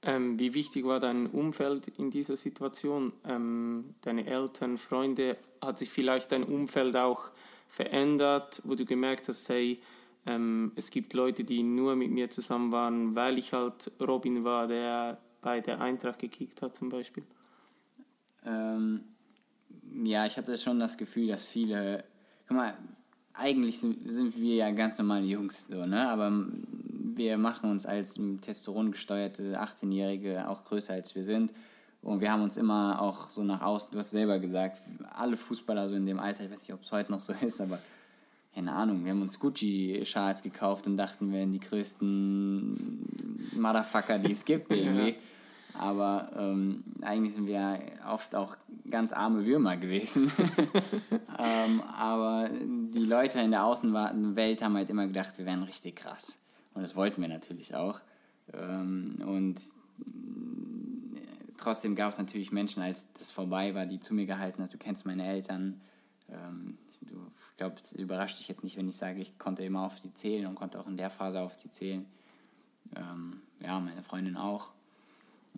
Ähm, wie wichtig war dein Umfeld in dieser Situation? Ähm, deine Eltern, Freunde, hat sich vielleicht dein Umfeld auch verändert, wo du gemerkt hast, hey, ähm, es gibt Leute, die nur mit mir zusammen waren, weil ich halt Robin war, der bei der Eintracht gekickt hat zum Beispiel? Ähm, ja, ich hatte schon das Gefühl, dass viele, guck mal, eigentlich sind, sind wir ja ganz normale Jungs, so, ne? aber wir machen uns als Testosteron gesteuerte 18-Jährige auch größer als wir sind. Und wir haben uns immer auch so nach außen, du hast selber gesagt, alle Fußballer so in dem Alter, ich weiß nicht, ob es heute noch so ist, aber keine Ahnung, wir haben uns Gucci-Schals gekauft und dachten, wir wären die größten Motherfucker, die es gibt irgendwie. Aber ähm, eigentlich sind wir oft auch ganz arme Würmer gewesen. ähm, aber die Leute in der Außenwelt haben halt immer gedacht, wir wären richtig krass. Und das wollten wir natürlich auch. Ähm, und trotzdem gab es natürlich Menschen, als das vorbei war, die zu mir gehalten hast, du kennst meine Eltern. Ähm, ich glaube, es überrascht dich jetzt nicht, wenn ich sage, ich konnte immer auf die zählen und konnte auch in der Phase auf die zählen. Ähm, ja, meine Freundin auch,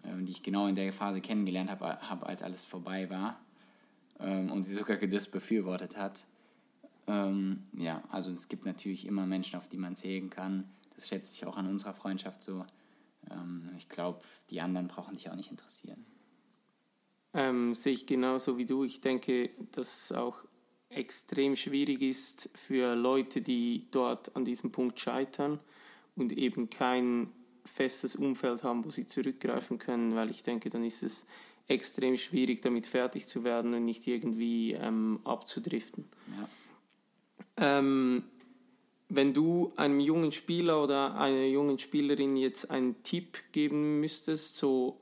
äh, die ich genau in der Phase kennengelernt habe, hab, als alles vorbei war ähm, und sie sogar das befürwortet hat. Ähm, ja, also es gibt natürlich immer Menschen, auf die man zählen kann. Das schätze ich auch an unserer Freundschaft so. Ähm, ich glaube, die anderen brauchen dich auch nicht interessieren. Ähm, sehe ich genauso wie du. Ich denke, dass auch extrem schwierig ist für Leute, die dort an diesem Punkt scheitern und eben kein festes Umfeld haben, wo sie zurückgreifen können, weil ich denke, dann ist es extrem schwierig, damit fertig zu werden und nicht irgendwie ähm, abzudriften. Ja. Ähm, wenn du einem jungen Spieler oder einer jungen Spielerin jetzt einen Tipp geben müsstest, so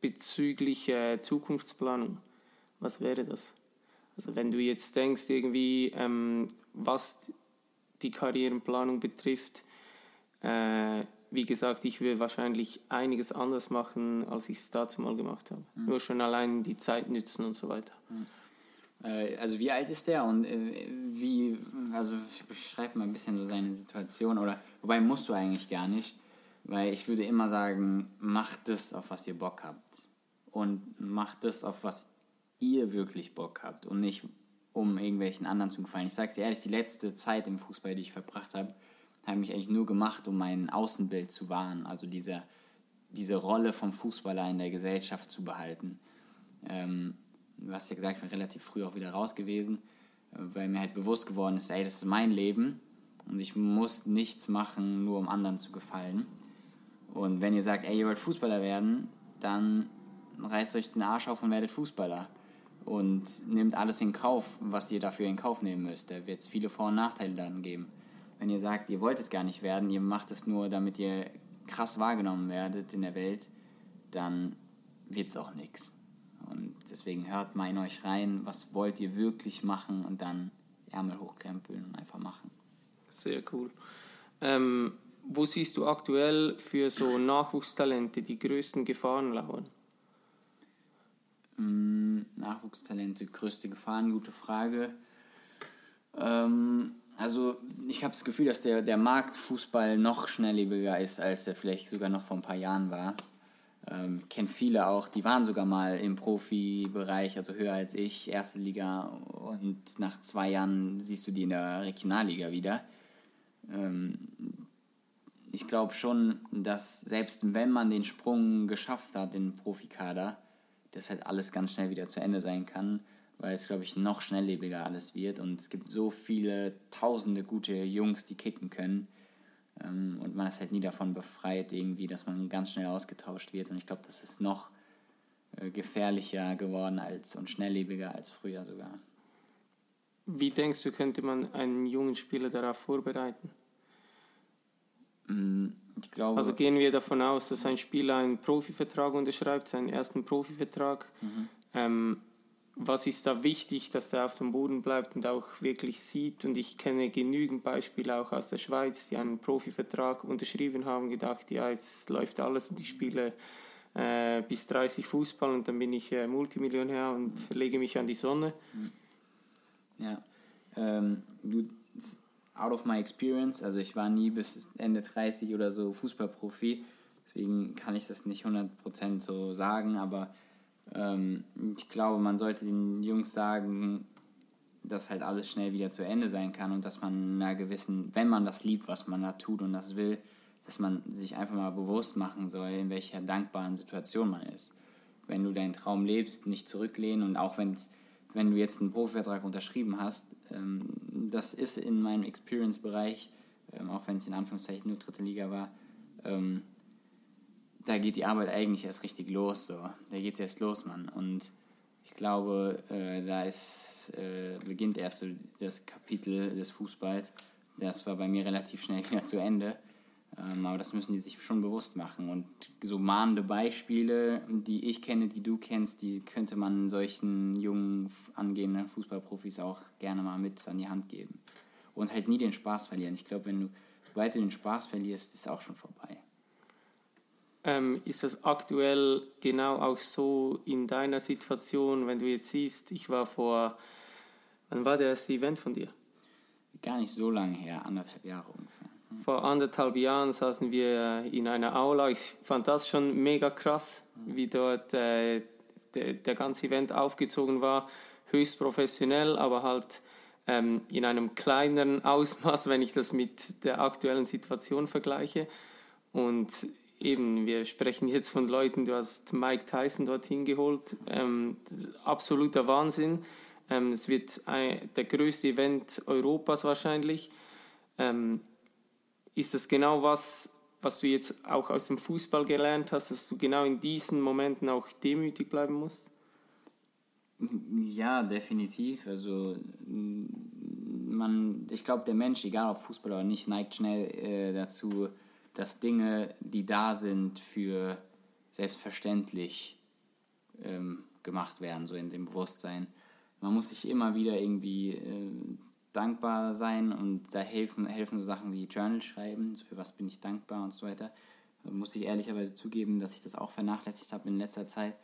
bezüglich äh, Zukunftsplanung, was wäre das? Also wenn du jetzt denkst, irgendwie, ähm, was die Karrierenplanung betrifft, äh, wie gesagt, ich würde wahrscheinlich einiges anders machen, als ich es dazu mal gemacht habe. Mhm. Nur schon allein die Zeit nützen und so weiter. Mhm. Äh, also wie alt ist der und äh, wie, also beschreib mal ein bisschen so seine Situation oder, wobei musst du eigentlich gar nicht, weil ich würde immer sagen, macht das, auf was ihr Bock habt und macht das, auf was ihr wirklich Bock habt und nicht um irgendwelchen anderen zu gefallen. Ich sag's dir ehrlich, die letzte Zeit im Fußball, die ich verbracht habe, habe mich eigentlich nur gemacht, um mein Außenbild zu wahren, also diese, diese Rolle vom Fußballer in der Gesellschaft zu behalten. Ähm, hast ja gesagt, ich bin relativ früh auch wieder raus gewesen, weil mir halt bewusst geworden ist, ey, das ist mein Leben und ich muss nichts machen, nur um anderen zu gefallen. Und wenn ihr sagt, ey, ihr wollt Fußballer werden, dann reißt euch den Arsch auf und werdet Fußballer. Und nehmt alles in Kauf, was ihr dafür in Kauf nehmen müsst. Da wird es viele Vor- und Nachteile dann geben. Wenn ihr sagt, ihr wollt es gar nicht werden, ihr macht es nur, damit ihr krass wahrgenommen werdet in der Welt, dann wird es auch nichts. Und deswegen hört mal in euch rein, was wollt ihr wirklich machen und dann Ärmel hochkrempeln und einfach machen. Sehr cool. Ähm, wo siehst du aktuell für so Nachwuchstalente die größten Gefahren lauern? Mm, Nachwuchstalente, größte Gefahren, gute Frage. Ähm, also ich habe das Gefühl, dass der, der Markt Fußball noch schnelllebiger ist, als er vielleicht sogar noch vor ein paar Jahren war. Ähm, kennt viele auch, die waren sogar mal im Profibereich, also höher als ich, erste Liga und nach zwei Jahren siehst du die in der Regionalliga wieder. Ähm, ich glaube schon, dass selbst wenn man den Sprung geschafft hat in den Profikader, das halt alles ganz schnell wieder zu Ende sein kann, weil es, glaube ich, noch schnelllebiger alles wird und es gibt so viele tausende gute Jungs, die kicken können ähm, und man ist halt nie davon befreit, irgendwie, dass man ganz schnell ausgetauscht wird. Und ich glaube, das ist noch äh, gefährlicher geworden als und schnelllebiger als früher sogar. Wie denkst du, könnte man einen jungen Spieler darauf vorbereiten? Mm, glaube, also gehen wir davon aus, dass ein Spieler einen Profivertrag unterschreibt, seinen ersten Profivertrag. Mhm. Ähm, was ist da wichtig, dass der auf dem Boden bleibt und auch wirklich sieht. Und ich kenne genügend Beispiele auch aus der Schweiz, die einen Profivertrag unterschrieben haben, gedacht, ja, jetzt läuft alles und ich spiele äh, bis 30 Fußball und dann bin ich äh, Multimillionär und lege mich an die Sonne. Ja, ähm, du, out of my experience, also ich war nie bis Ende 30 oder so Fußballprofi, deswegen kann ich das nicht 100% so sagen, aber ähm, ich glaube, man sollte den Jungs sagen, dass halt alles schnell wieder zu Ende sein kann und dass man einer gewissen, wenn man das liebt, was man da tut und das will, dass man sich einfach mal bewusst machen soll, in welcher dankbaren Situation man ist. wenn du deinen Traum lebst, nicht zurücklehnen und auch wenn's, wenn du jetzt einen Profivertrag unterschrieben hast, ähm, das ist in meinem Experience-Bereich, ähm, auch wenn es in Anführungszeichen nur dritte Liga war, ähm, da geht die Arbeit eigentlich erst richtig los. So. Da geht es erst los, Mann. Und ich glaube, äh, da ist, äh, beginnt erst so das Kapitel des Fußballs. Das war bei mir relativ schnell wieder zu Ende. Ähm, aber das müssen die sich schon bewusst machen. Und so mahnende Beispiele, die ich kenne, die du kennst, die könnte man solchen jungen, angehenden Fußballprofis auch gerne mal mit an die Hand geben. Und halt nie den Spaß verlieren. Ich glaube, wenn du, sobald du den Spaß verlierst, ist es auch schon vorbei. Ähm, ist das aktuell genau auch so in deiner Situation, wenn du jetzt siehst, ich war vor, wann war der erste Event von dir? Gar nicht so lange her, anderthalb Jahre ungefähr. Vor anderthalb Jahren saßen wir in einer Aula. Ich fand das schon mega krass, wie dort äh, der, der ganze Event aufgezogen war. Höchst professionell, aber halt ähm, in einem kleineren Ausmaß, wenn ich das mit der aktuellen Situation vergleiche. Und eben, wir sprechen jetzt von Leuten, du hast Mike Tyson dorthin geholt, ähm, absoluter Wahnsinn. Ähm, es wird ein, der größte Event Europas wahrscheinlich. Ähm, ist das genau was, was du jetzt auch aus dem Fußball gelernt hast, dass du genau in diesen Momenten auch demütig bleiben musst? Ja, definitiv. Also man, ich glaube, der Mensch, egal ob Fußball oder nicht, neigt schnell äh, dazu, dass Dinge, die da sind, für selbstverständlich ähm, gemacht werden, so in dem Bewusstsein. Man muss sich immer wieder irgendwie äh, dankbar sein und da helfen, helfen so Sachen wie Journal schreiben, für was bin ich dankbar und so weiter. Da muss ich ehrlicherweise zugeben, dass ich das auch vernachlässigt habe in letzter Zeit.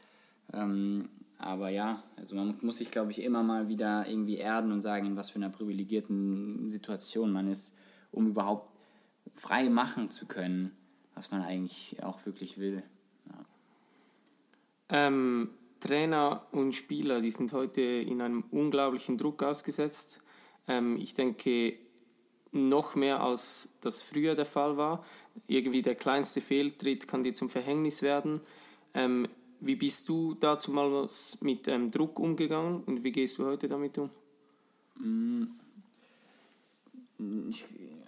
Ähm, aber ja, also man muss sich, glaube ich, immer mal wieder irgendwie erden und sagen, in was für einer privilegierten Situation man ist, um überhaupt frei machen zu können, was man eigentlich auch wirklich will. Ja. Ähm, Trainer und Spieler, die sind heute in einem unglaublichen Druck ausgesetzt. Ähm, ich denke, noch mehr als das früher der Fall war. Irgendwie der kleinste Fehltritt kann dir zum Verhängnis werden. Ähm, wie bist du dazu mal mit ähm, Druck umgegangen und wie gehst du heute damit um? Mm. Ich,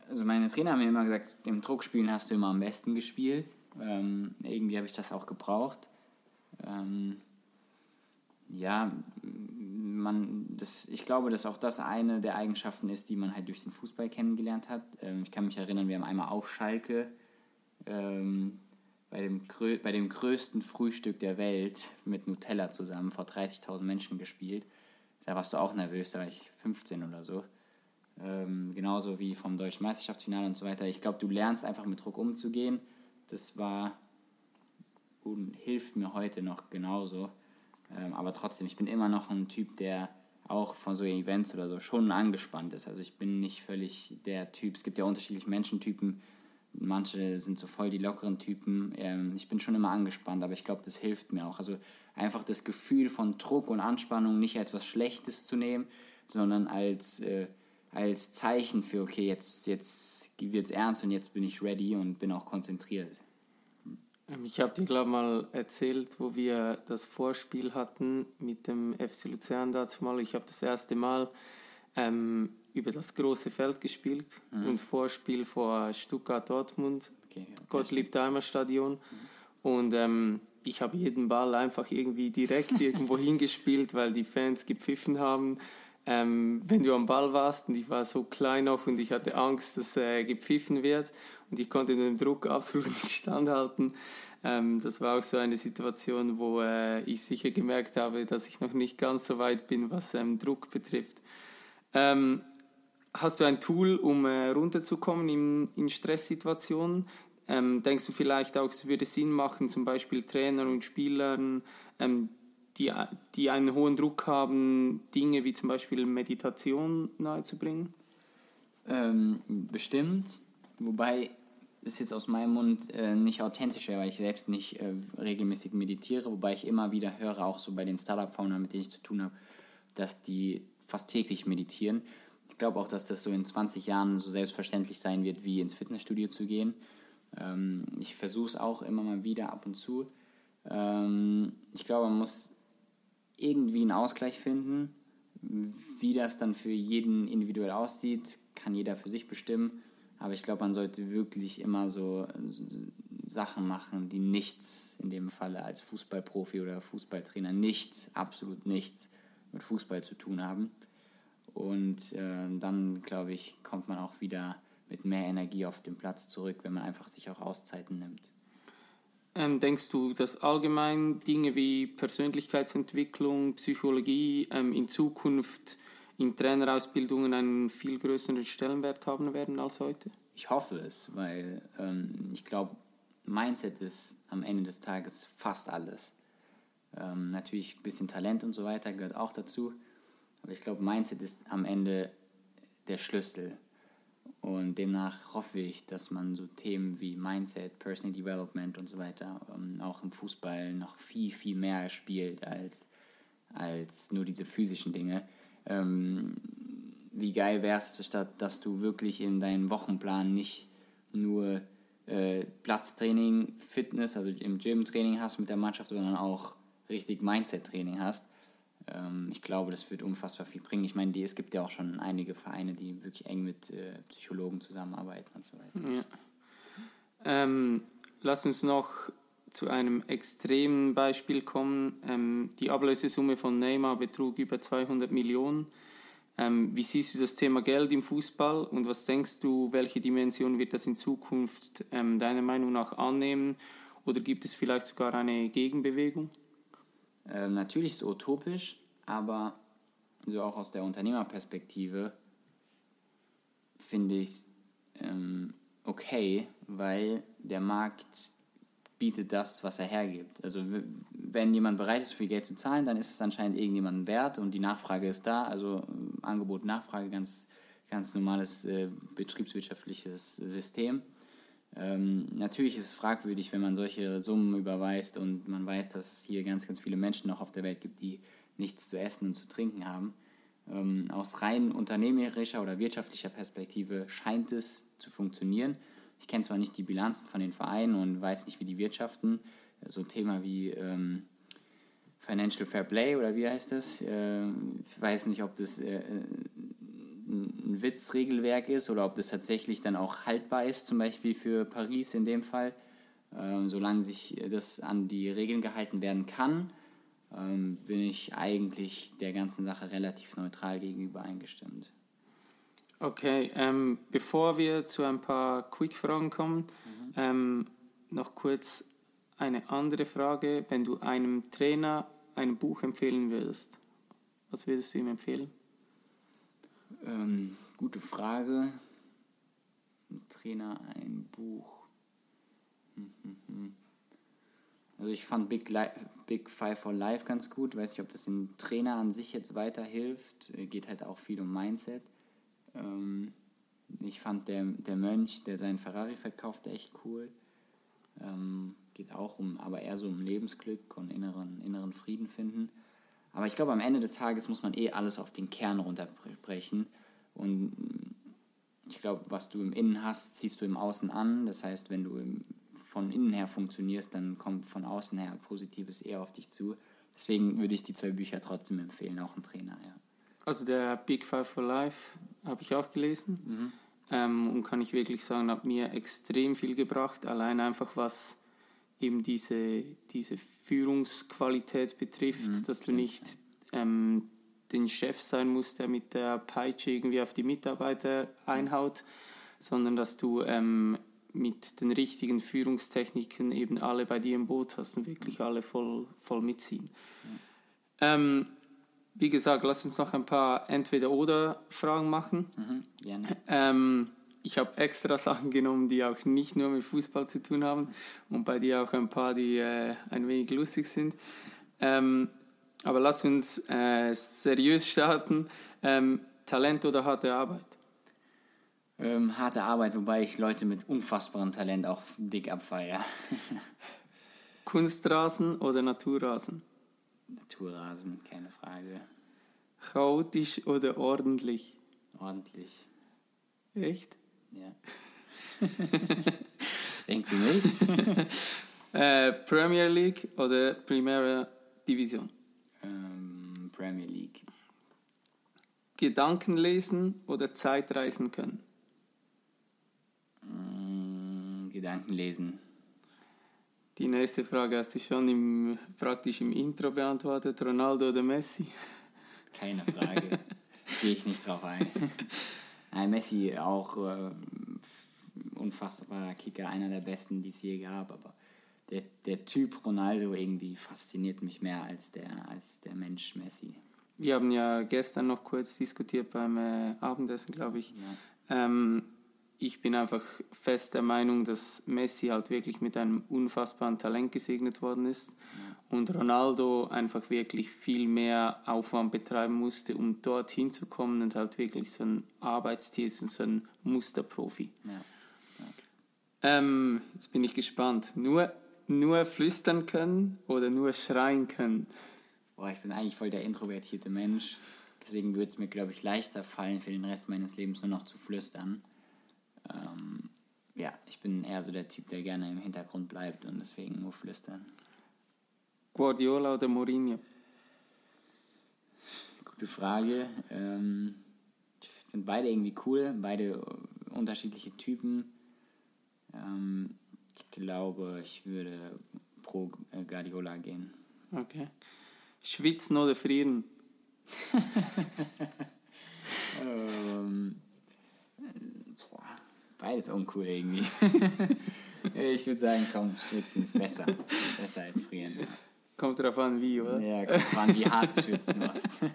also meine Trainer haben mir immer gesagt, im Druckspielen hast du immer am besten gespielt. Ähm, irgendwie habe ich das auch gebraucht. Ähm, ja, man, das, ich glaube, dass auch das eine der Eigenschaften ist, die man halt durch den Fußball kennengelernt hat. Ähm, ich kann mich erinnern, wir haben einmal auf Schalke ähm, bei, dem, bei dem größten Frühstück der Welt mit Nutella zusammen vor 30.000 Menschen gespielt. Da warst du auch nervös, da war ich 15 oder so. Ähm, genauso wie vom deutschen Meisterschaftsfinale und so weiter. Ich glaube, du lernst einfach mit Druck umzugehen. Das war und hilft mir heute noch genauso. Ähm, aber trotzdem, ich bin immer noch ein Typ, der auch von so Events oder so schon angespannt ist. Also ich bin nicht völlig der Typ. Es gibt ja unterschiedliche Menschentypen. Manche sind so voll die lockeren Typen. Ähm, ich bin schon immer angespannt, aber ich glaube, das hilft mir auch. Also einfach das Gefühl von Druck und Anspannung nicht als etwas Schlechtes zu nehmen, sondern als, äh, als Zeichen für, okay, jetzt, jetzt wird es ernst und jetzt bin ich ready und bin auch konzentriert. Ähm, ich habe dir, glaube mal erzählt, wo wir das Vorspiel hatten mit dem FC Luzern dazu mal. Ich habe das erste Mal ähm, über das große Feld gespielt mhm. und Vorspiel vor Stuttgart Dortmund, okay, ja, Gottlieb-Daimler Stadion. Mhm. Und ähm, ich habe jeden Ball einfach irgendwie direkt irgendwo hingespielt, weil die Fans gepfiffen haben. Ähm, wenn du am Ball warst und ich war so klein noch und ich hatte Angst, dass äh, gepfiffen wird und ich konnte dem Druck absolut nicht standhalten. Ähm, das war auch so eine Situation, wo äh, ich sicher gemerkt habe, dass ich noch nicht ganz so weit bin, was ähm, Druck betrifft. Ähm, hast du ein Tool, um äh, runterzukommen in, in Stresssituationen? Ähm, denkst du vielleicht auch, es würde Sinn machen, zum Beispiel Trainern und Spielern, ähm, die, die einen hohen Druck haben, Dinge wie zum Beispiel Meditation nahezubringen? Ähm, bestimmt, wobei es jetzt aus meinem Mund äh, nicht authentisch wäre, weil ich selbst nicht äh, regelmäßig meditiere, wobei ich immer wieder höre, auch so bei den Startup-Foundern, mit denen ich zu tun habe, dass die fast täglich meditieren. Ich glaube auch, dass das so in 20 Jahren so selbstverständlich sein wird, wie ins Fitnessstudio zu gehen. Ähm, ich versuche es auch immer mal wieder ab und zu. Ähm, ich glaube, man muss irgendwie einen Ausgleich finden. Wie das dann für jeden individuell aussieht, kann jeder für sich bestimmen. Aber ich glaube, man sollte wirklich immer so Sachen machen, die nichts, in dem Falle als Fußballprofi oder Fußballtrainer, nichts, absolut nichts mit Fußball zu tun haben. Und äh, dann, glaube ich, kommt man auch wieder mit mehr Energie auf den Platz zurück, wenn man einfach sich auch Auszeiten nimmt. Ähm, denkst du, dass allgemein Dinge wie Persönlichkeitsentwicklung, Psychologie ähm, in Zukunft in Trainerausbildungen einen viel größeren Stellenwert haben werden als heute? Ich hoffe es, weil ähm, ich glaube, Mindset ist am Ende des Tages fast alles. Ähm, natürlich ein bisschen Talent und so weiter gehört auch dazu, aber ich glaube, Mindset ist am Ende der Schlüssel. Und demnach hoffe ich, dass man so Themen wie Mindset, Personal Development und so weiter ähm, auch im Fußball noch viel, viel mehr spielt als, als nur diese physischen Dinge. Ähm, wie geil wäre es, dass du wirklich in deinem Wochenplan nicht nur äh, Platztraining, Fitness, also im Gym-Training hast mit der Mannschaft, sondern auch richtig Mindset-Training hast. Ähm, ich glaube, das wird unfassbar viel bringen. Ich meine, es gibt ja auch schon einige Vereine, die wirklich eng mit äh, Psychologen zusammenarbeiten und so weiter. Ja. Ähm, lass uns noch zu einem extremen Beispiel kommen. Ähm, die Ablösesumme von Neymar betrug über 200 Millionen. Ähm, wie siehst du das Thema Geld im Fußball und was denkst du, welche Dimension wird das in Zukunft ähm, deiner Meinung nach annehmen? Oder gibt es vielleicht sogar eine Gegenbewegung? Ähm, natürlich ist es utopisch, aber so auch aus der Unternehmerperspektive finde ich es ähm, okay, weil der Markt bietet das, was er hergibt. Also wenn jemand bereit ist, viel Geld zu zahlen, dann ist es anscheinend irgendjemandem wert und die Nachfrage ist da. Also äh, Angebot, Nachfrage, ganz, ganz normales äh, betriebswirtschaftliches System. Ähm, natürlich ist es fragwürdig, wenn man solche Summen überweist und man weiß, dass es hier ganz, ganz viele Menschen noch auf der Welt gibt, die nichts zu essen und zu trinken haben. Ähm, aus rein unternehmerischer oder wirtschaftlicher Perspektive scheint es zu funktionieren. Ich kenne zwar nicht die Bilanzen von den Vereinen und weiß nicht, wie die wirtschaften. So ein Thema wie ähm, Financial Fair Play oder wie heißt das? Äh, ich weiß nicht, ob das äh, ein Witzregelwerk ist oder ob das tatsächlich dann auch haltbar ist, zum Beispiel für Paris in dem Fall. Ähm, solange sich das an die Regeln gehalten werden kann, ähm, bin ich eigentlich der ganzen Sache relativ neutral gegenüber eingestimmt. Okay, ähm, bevor wir zu ein paar Quick-Fragen kommen, mhm. ähm, noch kurz eine andere Frage. Wenn du einem Trainer ein Buch empfehlen würdest, was würdest du ihm empfehlen? Ähm, gute Frage. Ein Trainer, ein Buch. Also ich fand Big, Li Big Five for Life ganz gut. Weiß nicht, ob das dem Trainer an sich jetzt weiterhilft. Geht halt auch viel um Mindset. Ähm, ich fand der, der Mönch, der seinen Ferrari verkauft, echt cool. Ähm, geht auch um, aber eher so um Lebensglück und inneren, inneren Frieden finden. Aber ich glaube, am Ende des Tages muss man eh alles auf den Kern runterbrechen. Und ich glaube, was du im Innen hast, ziehst du im Außen an. Das heißt, wenn du von innen her funktionierst, dann kommt von außen her Positives eher auf dich zu. Deswegen würde ich die zwei Bücher trotzdem empfehlen, auch ein Trainer, ja. Also der Big Five for Life habe ich auch gelesen mhm. ähm, und kann ich wirklich sagen, hat mir extrem viel gebracht. Allein einfach was eben diese, diese Führungsqualität betrifft, mhm, dass du nicht ähm, den Chef sein musst, der mit der Peitsche irgendwie auf die Mitarbeiter einhaut, sondern dass du ähm, mit den richtigen Führungstechniken eben alle bei dir im Boot hast und wirklich alle voll, voll mitziehen. Mhm. Ähm, wie gesagt, lass uns noch ein paar Entweder-Oder-Fragen machen. Mhm, gerne. Ähm, ich habe extra Sachen genommen, die auch nicht nur mit Fußball zu tun haben und bei dir auch ein paar, die äh, ein wenig lustig sind. Ähm, aber lass uns äh, seriös starten. Ähm, Talent oder harte Arbeit? Ähm, harte Arbeit, wobei ich Leute mit unfassbarem Talent auch dick abfeiere. Kunstrasen oder Naturrasen? Naturrasen, keine Frage. Chaotisch oder ordentlich? Ordentlich. Echt? Ja. Denkst du nicht? Äh, Premier League oder Primera Division? Ähm, Premier League. Gedanken lesen oder Zeitreisen können? Mm, Gedanken lesen. Die nächste Frage hast du schon im, praktisch im Intro beantwortet. Ronaldo oder Messi? Keine Frage. Gehe ich nicht drauf ein. Nein, Messi auch äh, unfassbarer Kicker, einer der besten, die es je gab, aber der, der Typ Ronaldo irgendwie fasziniert mich mehr als der, als der Mensch Messi. Wir haben ja gestern noch kurz diskutiert beim äh, Abendessen, glaube ich. Ähm, ich bin einfach fest der Meinung, dass Messi halt wirklich mit einem unfassbaren Talent gesegnet worden ist und Ronaldo einfach wirklich viel mehr Aufwand betreiben musste, um dorthin zu kommen und halt wirklich so ein Arbeitstier ist und so ein Musterprofi. Ja. Ähm, jetzt bin ich gespannt. Nur, nur flüstern können oder nur schreien können? Boah, ich bin eigentlich voll der introvertierte Mensch. Deswegen würde es mir, glaube ich, leichter fallen, für den Rest meines Lebens nur noch zu flüstern. Ähm, ja, ich bin eher so der Typ, der gerne im Hintergrund bleibt und deswegen nur flüstern. Guardiola oder Mourinho? Gute Frage. Ähm, ich finde beide irgendwie cool, beide unterschiedliche Typen. Ähm, ich glaube, ich würde pro äh, Guardiola gehen. Okay. Schwitzen oder frieren? Ähm, beides uncool irgendwie. ich würde sagen, komm, schwitzen ist besser. Besser als frieren. Kommt drauf an, wie, oder? Ja, kommt an, wie hart du schwitzen musst.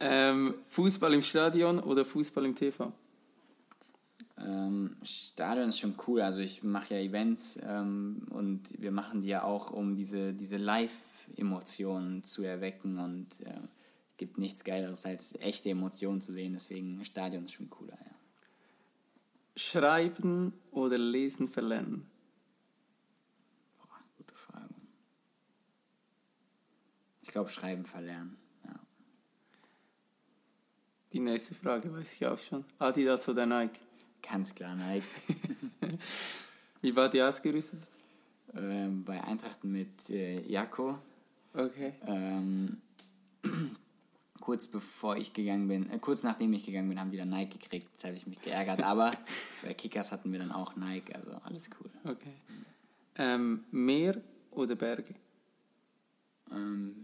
Ähm, Fußball im Stadion oder Fußball im TV? Ähm, Stadion ist schon cool. Also ich mache ja Events ähm, und wir machen die ja auch, um diese, diese Live-Emotionen zu erwecken und äh, gibt nichts Geileres als echte Emotionen zu sehen. Deswegen Stadion ist schon cooler. Ja. Schreiben oder Lesen verlernen? Boah, gute Frage. Ich glaube, Schreiben verlernen. Ja. Die nächste Frage weiß ich auch schon. Adidas oder Nike? Ganz klar, Nike. Wie war die ausgerüstet? ähm, bei Eintrachten mit äh, Jako. Okay. Ähm, kurz bevor ich gegangen bin, äh, kurz nachdem ich gegangen bin, haben die dann Nike gekriegt. Da habe ich mich geärgert. Aber bei Kickers hatten wir dann auch Nike, also alles cool. Okay. Ähm, Meer oder Berge? Ähm,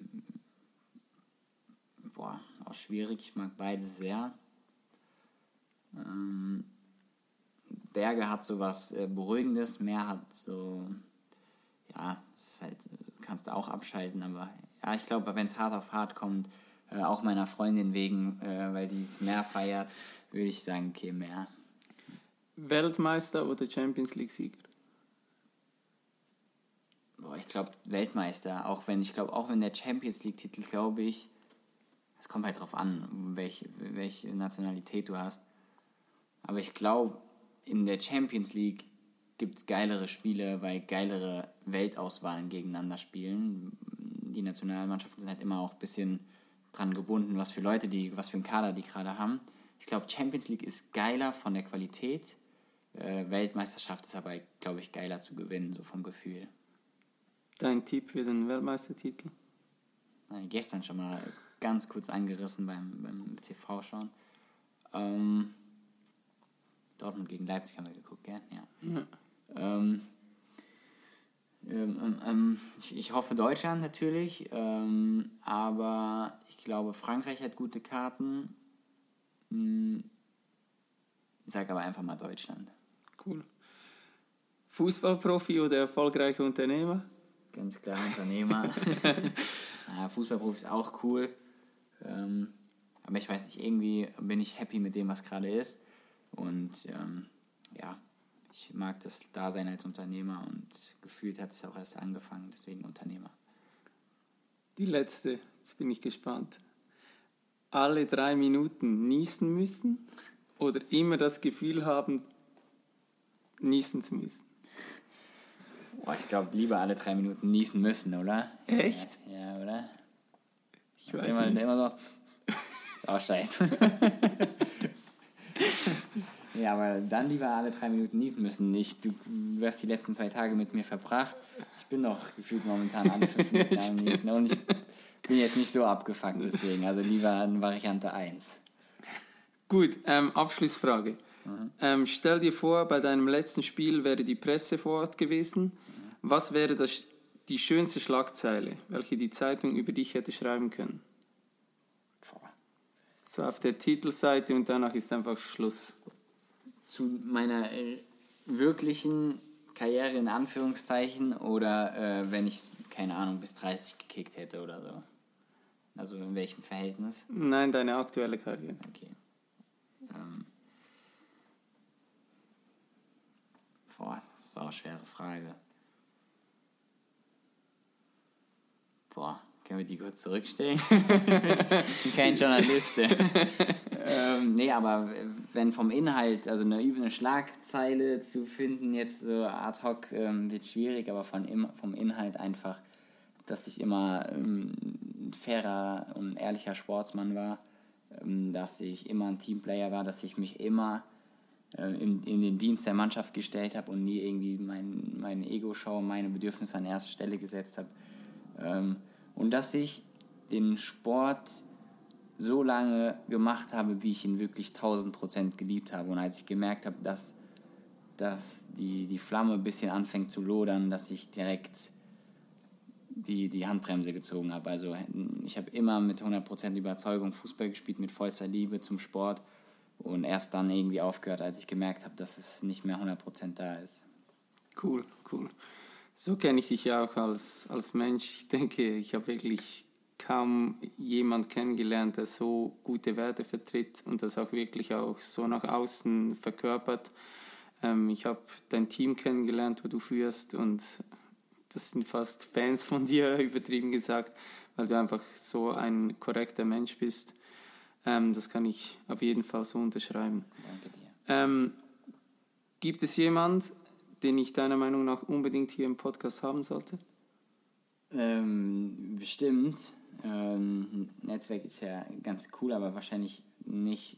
boah, auch schwierig. Ich mag beide sehr. Ähm, Berge hat so was äh, Beruhigendes, Meer hat so, ja, ist halt, äh, kannst du auch abschalten, aber ja, ich glaube, wenn es hart auf hart kommt, äh, auch meiner Freundin wegen, äh, weil die das Meer feiert, würde ich sagen, okay, Meer. Weltmeister oder Champions League-Sieger? Boah, ich glaube Weltmeister, auch wenn, ich glaube, auch wenn der Champions League-Titel, glaube ich, es kommt halt drauf an, welche, welche Nationalität du hast. Aber ich glaube, in der Champions League gibt es geilere Spiele, weil geilere Weltauswahlen gegeneinander spielen. Die Nationalmannschaften sind halt immer auch ein bisschen dran gebunden, was für Leute die, was für einen Kader die gerade haben. Ich glaube, Champions League ist geiler von der Qualität. Äh, Weltmeisterschaft ist aber, glaube ich, geiler zu gewinnen, so vom Gefühl. Dein Tipp für den Weltmeistertitel? äh, gestern schon mal ganz kurz angerissen beim, beim TV-Schauen. Ähm, Dortmund gegen Leipzig haben wir geguckt, gell? Ja. Ähm, ähm, ähm, ähm, ich, ich hoffe Deutschland natürlich, ähm, aber ich glaube Frankreich hat gute Karten. Hm, ich sage aber einfach mal Deutschland. Cool. Fußballprofi oder erfolgreicher Unternehmer? Ganz klar Unternehmer. naja, Fußballprofi ist auch cool. Ähm, aber ich weiß nicht, irgendwie bin ich happy mit dem, was gerade ist. Und ähm, ja, ich mag das Dasein als Unternehmer und gefühlt hat es auch erst angefangen, deswegen Unternehmer. Die letzte, jetzt bin ich gespannt. Alle drei Minuten niesen müssen oder immer das Gefühl haben, niesen zu müssen? Boah, ich glaube, lieber alle drei Minuten niesen müssen, oder? Echt? Ja, ja oder? Ich weiß immer, nicht. immer so. Ist auch scheiße. Ja, aber dann lieber alle drei Minuten niesen müssen. Nicht, du, du hast die letzten zwei Tage mit mir verbracht. Ich bin doch gefühlt momentan alle fünf Minuten am Niesen. Und ich bin jetzt nicht so abgefuckt deswegen. Also lieber an Variante 1. Gut, ähm, Abschlussfrage. Ähm, stell dir vor, bei deinem letzten Spiel wäre die Presse vor Ort gewesen. Was wäre das, die schönste Schlagzeile, welche die Zeitung über dich hätte schreiben können? Boah. So auf der Titelseite und danach ist einfach Schluss. Zu meiner äh, wirklichen Karriere in Anführungszeichen oder äh, wenn ich, keine Ahnung, bis 30 gekickt hätte oder so. Also in welchem Verhältnis? Nein, deine aktuelle Karriere. Okay. Ähm. Boah, das ist auch eine schwere Frage. Boah, können wir die kurz zurückstellen? ich bin kein Journalist. ähm, nee, aber wenn vom Inhalt, also eine, eine Schlagzeile zu finden, jetzt so ad hoc, ähm, wird schwierig, aber von, vom Inhalt einfach, dass ich immer ähm, fairer und ehrlicher Sportsmann war, ähm, dass ich immer ein Teamplayer war, dass ich mich immer äh, in, in den Dienst der Mannschaft gestellt habe und nie irgendwie mein, mein Ego-Show, meine Bedürfnisse an erste Stelle gesetzt habe. Ähm, und dass ich den Sport so lange gemacht habe, wie ich ihn wirklich 1000% geliebt habe. Und als ich gemerkt habe, dass, dass die, die Flamme ein bisschen anfängt zu lodern, dass ich direkt die, die Handbremse gezogen habe. Also ich habe immer mit 100% Überzeugung Fußball gespielt, mit vollster Liebe zum Sport und erst dann irgendwie aufgehört, als ich gemerkt habe, dass es nicht mehr 100% da ist. Cool, cool. So kenne ich dich ja auch als, als Mensch. Ich denke, ich habe wirklich kaum jemand kennengelernt, der so gute Werte vertritt und das auch wirklich auch so nach außen verkörpert. Ähm, ich habe dein Team kennengelernt, wo du führst und das sind fast Fans von dir, übertrieben gesagt, weil du einfach so ein korrekter Mensch bist. Ähm, das kann ich auf jeden Fall so unterschreiben. Danke dir. Ähm, gibt es jemand, den ich deiner Meinung nach unbedingt hier im Podcast haben sollte? Ähm, bestimmt. Ähm, Netzwerk ist ja ganz cool, aber wahrscheinlich nicht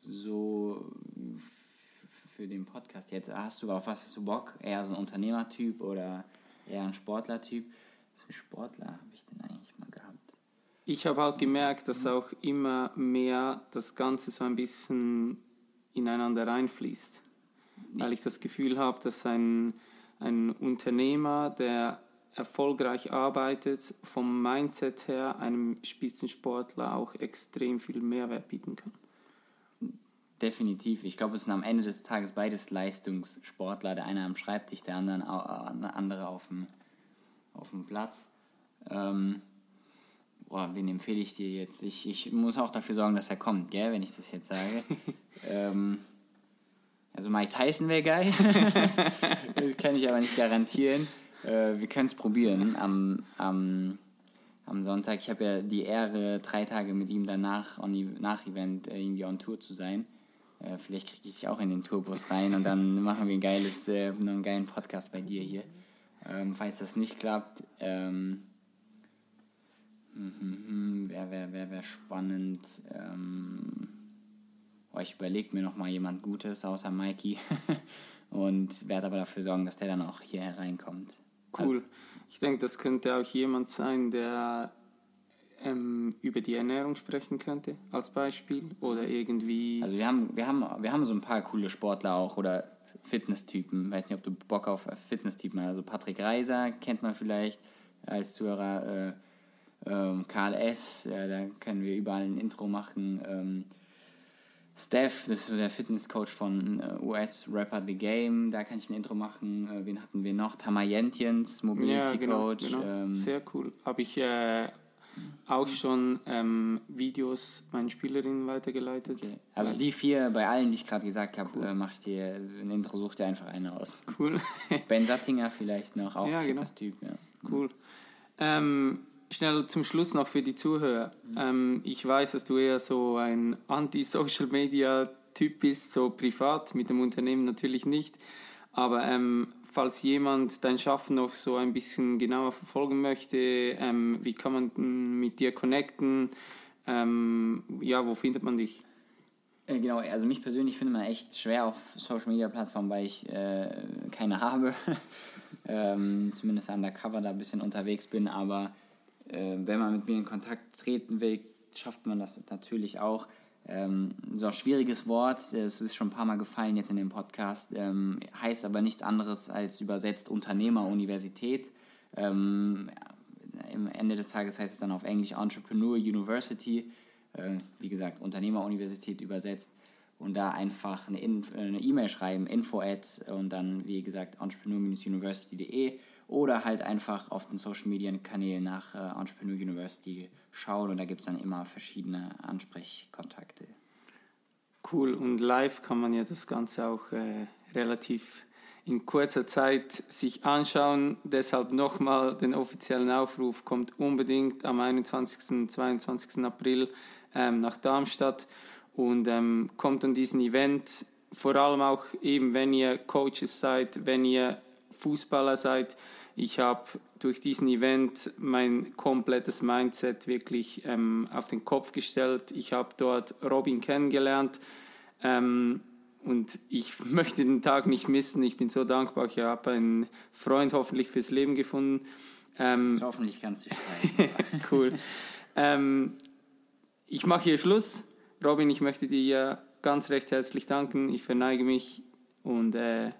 so für den Podcast jetzt. Hast du auf was hast du Bock? Eher so ein Unternehmertyp oder eher ein Sportlertyp? Was für Sportler habe ich denn eigentlich mal gehabt? Ich habe halt gemerkt, dass auch immer mehr das Ganze so ein bisschen ineinander reinfließt. Weil ich das Gefühl habe, dass ein, ein Unternehmer, der erfolgreich arbeitet, vom Mindset her einem Spitzensportler auch extrem viel Mehrwert bieten kann. Definitiv. Ich glaube, es sind am Ende des Tages beides Leistungssportler. Der eine am Schreibtisch, der andere, au- andere auf dem, auf dem Platz. Ähm, boah, wen empfehle ich dir jetzt? Ich, ich muss auch dafür sorgen, dass er kommt, gell, wenn ich das jetzt sage. ähm, also Mike Tyson wäre geil. kann ich aber nicht garantieren. Äh, wir können es probieren am, am, am Sonntag. Ich habe ja die Ehre, drei Tage mit ihm danach, on, E- nach Event, äh, irgendwie on Tour zu sein. Äh, vielleicht kriege ich dich auch in den Tourbus rein und dann machen wir ein geiles, äh, noch einen geilen Podcast bei dir hier. Ähm, falls das nicht klappt, ähm, mhm, wäre wär, wär, wär spannend. Ähm, oh, ich überlege mir noch mal jemand Gutes außer Mikey und werde aber dafür sorgen, dass der dann auch hier hereinkommt. Cool. Ich denke, das könnte auch jemand sein, der ähm, über die Ernährung sprechen könnte, als Beispiel. Oder irgendwie. Also wir haben, wir haben, wir haben so ein paar coole Sportler auch oder Fitnesstypen. Weiß nicht, ob du Bock auf Fitnesstypen hast. Also Patrick Reiser kennt man vielleicht als Zuhörer. Äh, ähm, Karl S., äh, da können wir überall ein Intro machen. Ähm, Steph, das ist so der Fitnesscoach von äh, US-Rapper The Game, da kann ich ein Intro machen. Äh, wen hatten wir noch? Tamayentjens, Mobility ja, genau. Coach. genau. Ähm, Sehr cool. Habe ich äh, auch schon ähm, Videos meinen Spielerinnen weitergeleitet. okay. Also die vier, bei allen, die ich gerade gesagt habe, äh, mach ich dir ein Intro, such dir einfach eine aus. Cool. Ben Sattinger vielleicht noch, auch Ja, genau. Fitnesstyp, ja. Cool. Ähm, schnell zum Schluss noch für die Zuhörer. Ähm, ich weiß, dass du eher so ein Anti-Social-Media-Typ bist, so privat, mit dem Unternehmen natürlich nicht. Aber ähm, falls jemand dein Schaffen noch so ein bisschen genauer verfolgen möchte, ähm, wie kann man mit dir connecten? Ähm, ja, wo findet man dich? Äh, genau, also mich persönlich finde man echt schwer auf Social Media Plattformen, weil ich äh, keine habe. ähm, zumindest undercover da ein bisschen unterwegs bin, aber äh, wenn man mit mir in Kontakt treten will, schafft man das natürlich auch. Ähm, so ein schwieriges Wort, es ist schon ein paar Mal gefallen jetzt in dem Podcast, ähm, heißt aber nichts anderes als übersetzt Unternehmeruniversität. Ähm, Im Ende des Tages heißt es dann auf Englisch Entrepreneur University, äh, wie gesagt, Unternehmeruniversität übersetzt. Und da einfach eine E-Mail e schreiben, info at und dann, wie gesagt, entrepreneur-university.de oder halt einfach auf den Social Media Kanälen nach äh, Entrepreneur University schauen und da gibt es dann immer verschiedene Ansprechkontakte. Cool, und live kann man ja das Ganze auch äh, relativ in kurzer Zeit sich anschauen. Deshalb nochmal den offiziellen Aufruf, kommt unbedingt am 21. und 22. April ähm, nach Darmstadt und ähm, kommt an diesen Event. Vor allem auch eben, wenn ihr Coaches seid, wenn ihr Fußballer seid, ich habe durch diesen Event mein komplettes Mindset wirklich ähm, auf den Kopf gestellt. Ich habe dort Robin kennengelernt ähm, und ich möchte den Tag nicht missen. Ich bin so dankbar. Ich habe einen Freund hoffentlich fürs Leben gefunden. Ähm, hoffentlich kannst du schreiben. cool. Ähm, ich mache hier Schluss. Robin, ich möchte dir ganz recht herzlich danken. Ich verneige mich und äh,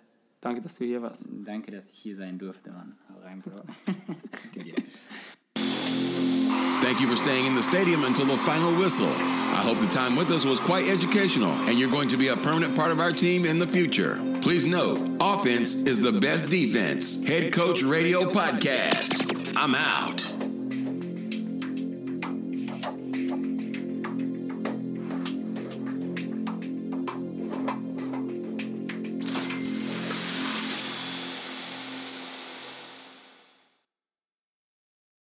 danke, dass du hier warst. Danke, dass ich hier sein durfte, Mann. Thank you for staying in the stadium until the final whistle. I hope the time with us was quite educational and you're going to be a permanent part of our team in the future. Please note, offense is the best defense. Head Coach Radio Podcast. I'm out.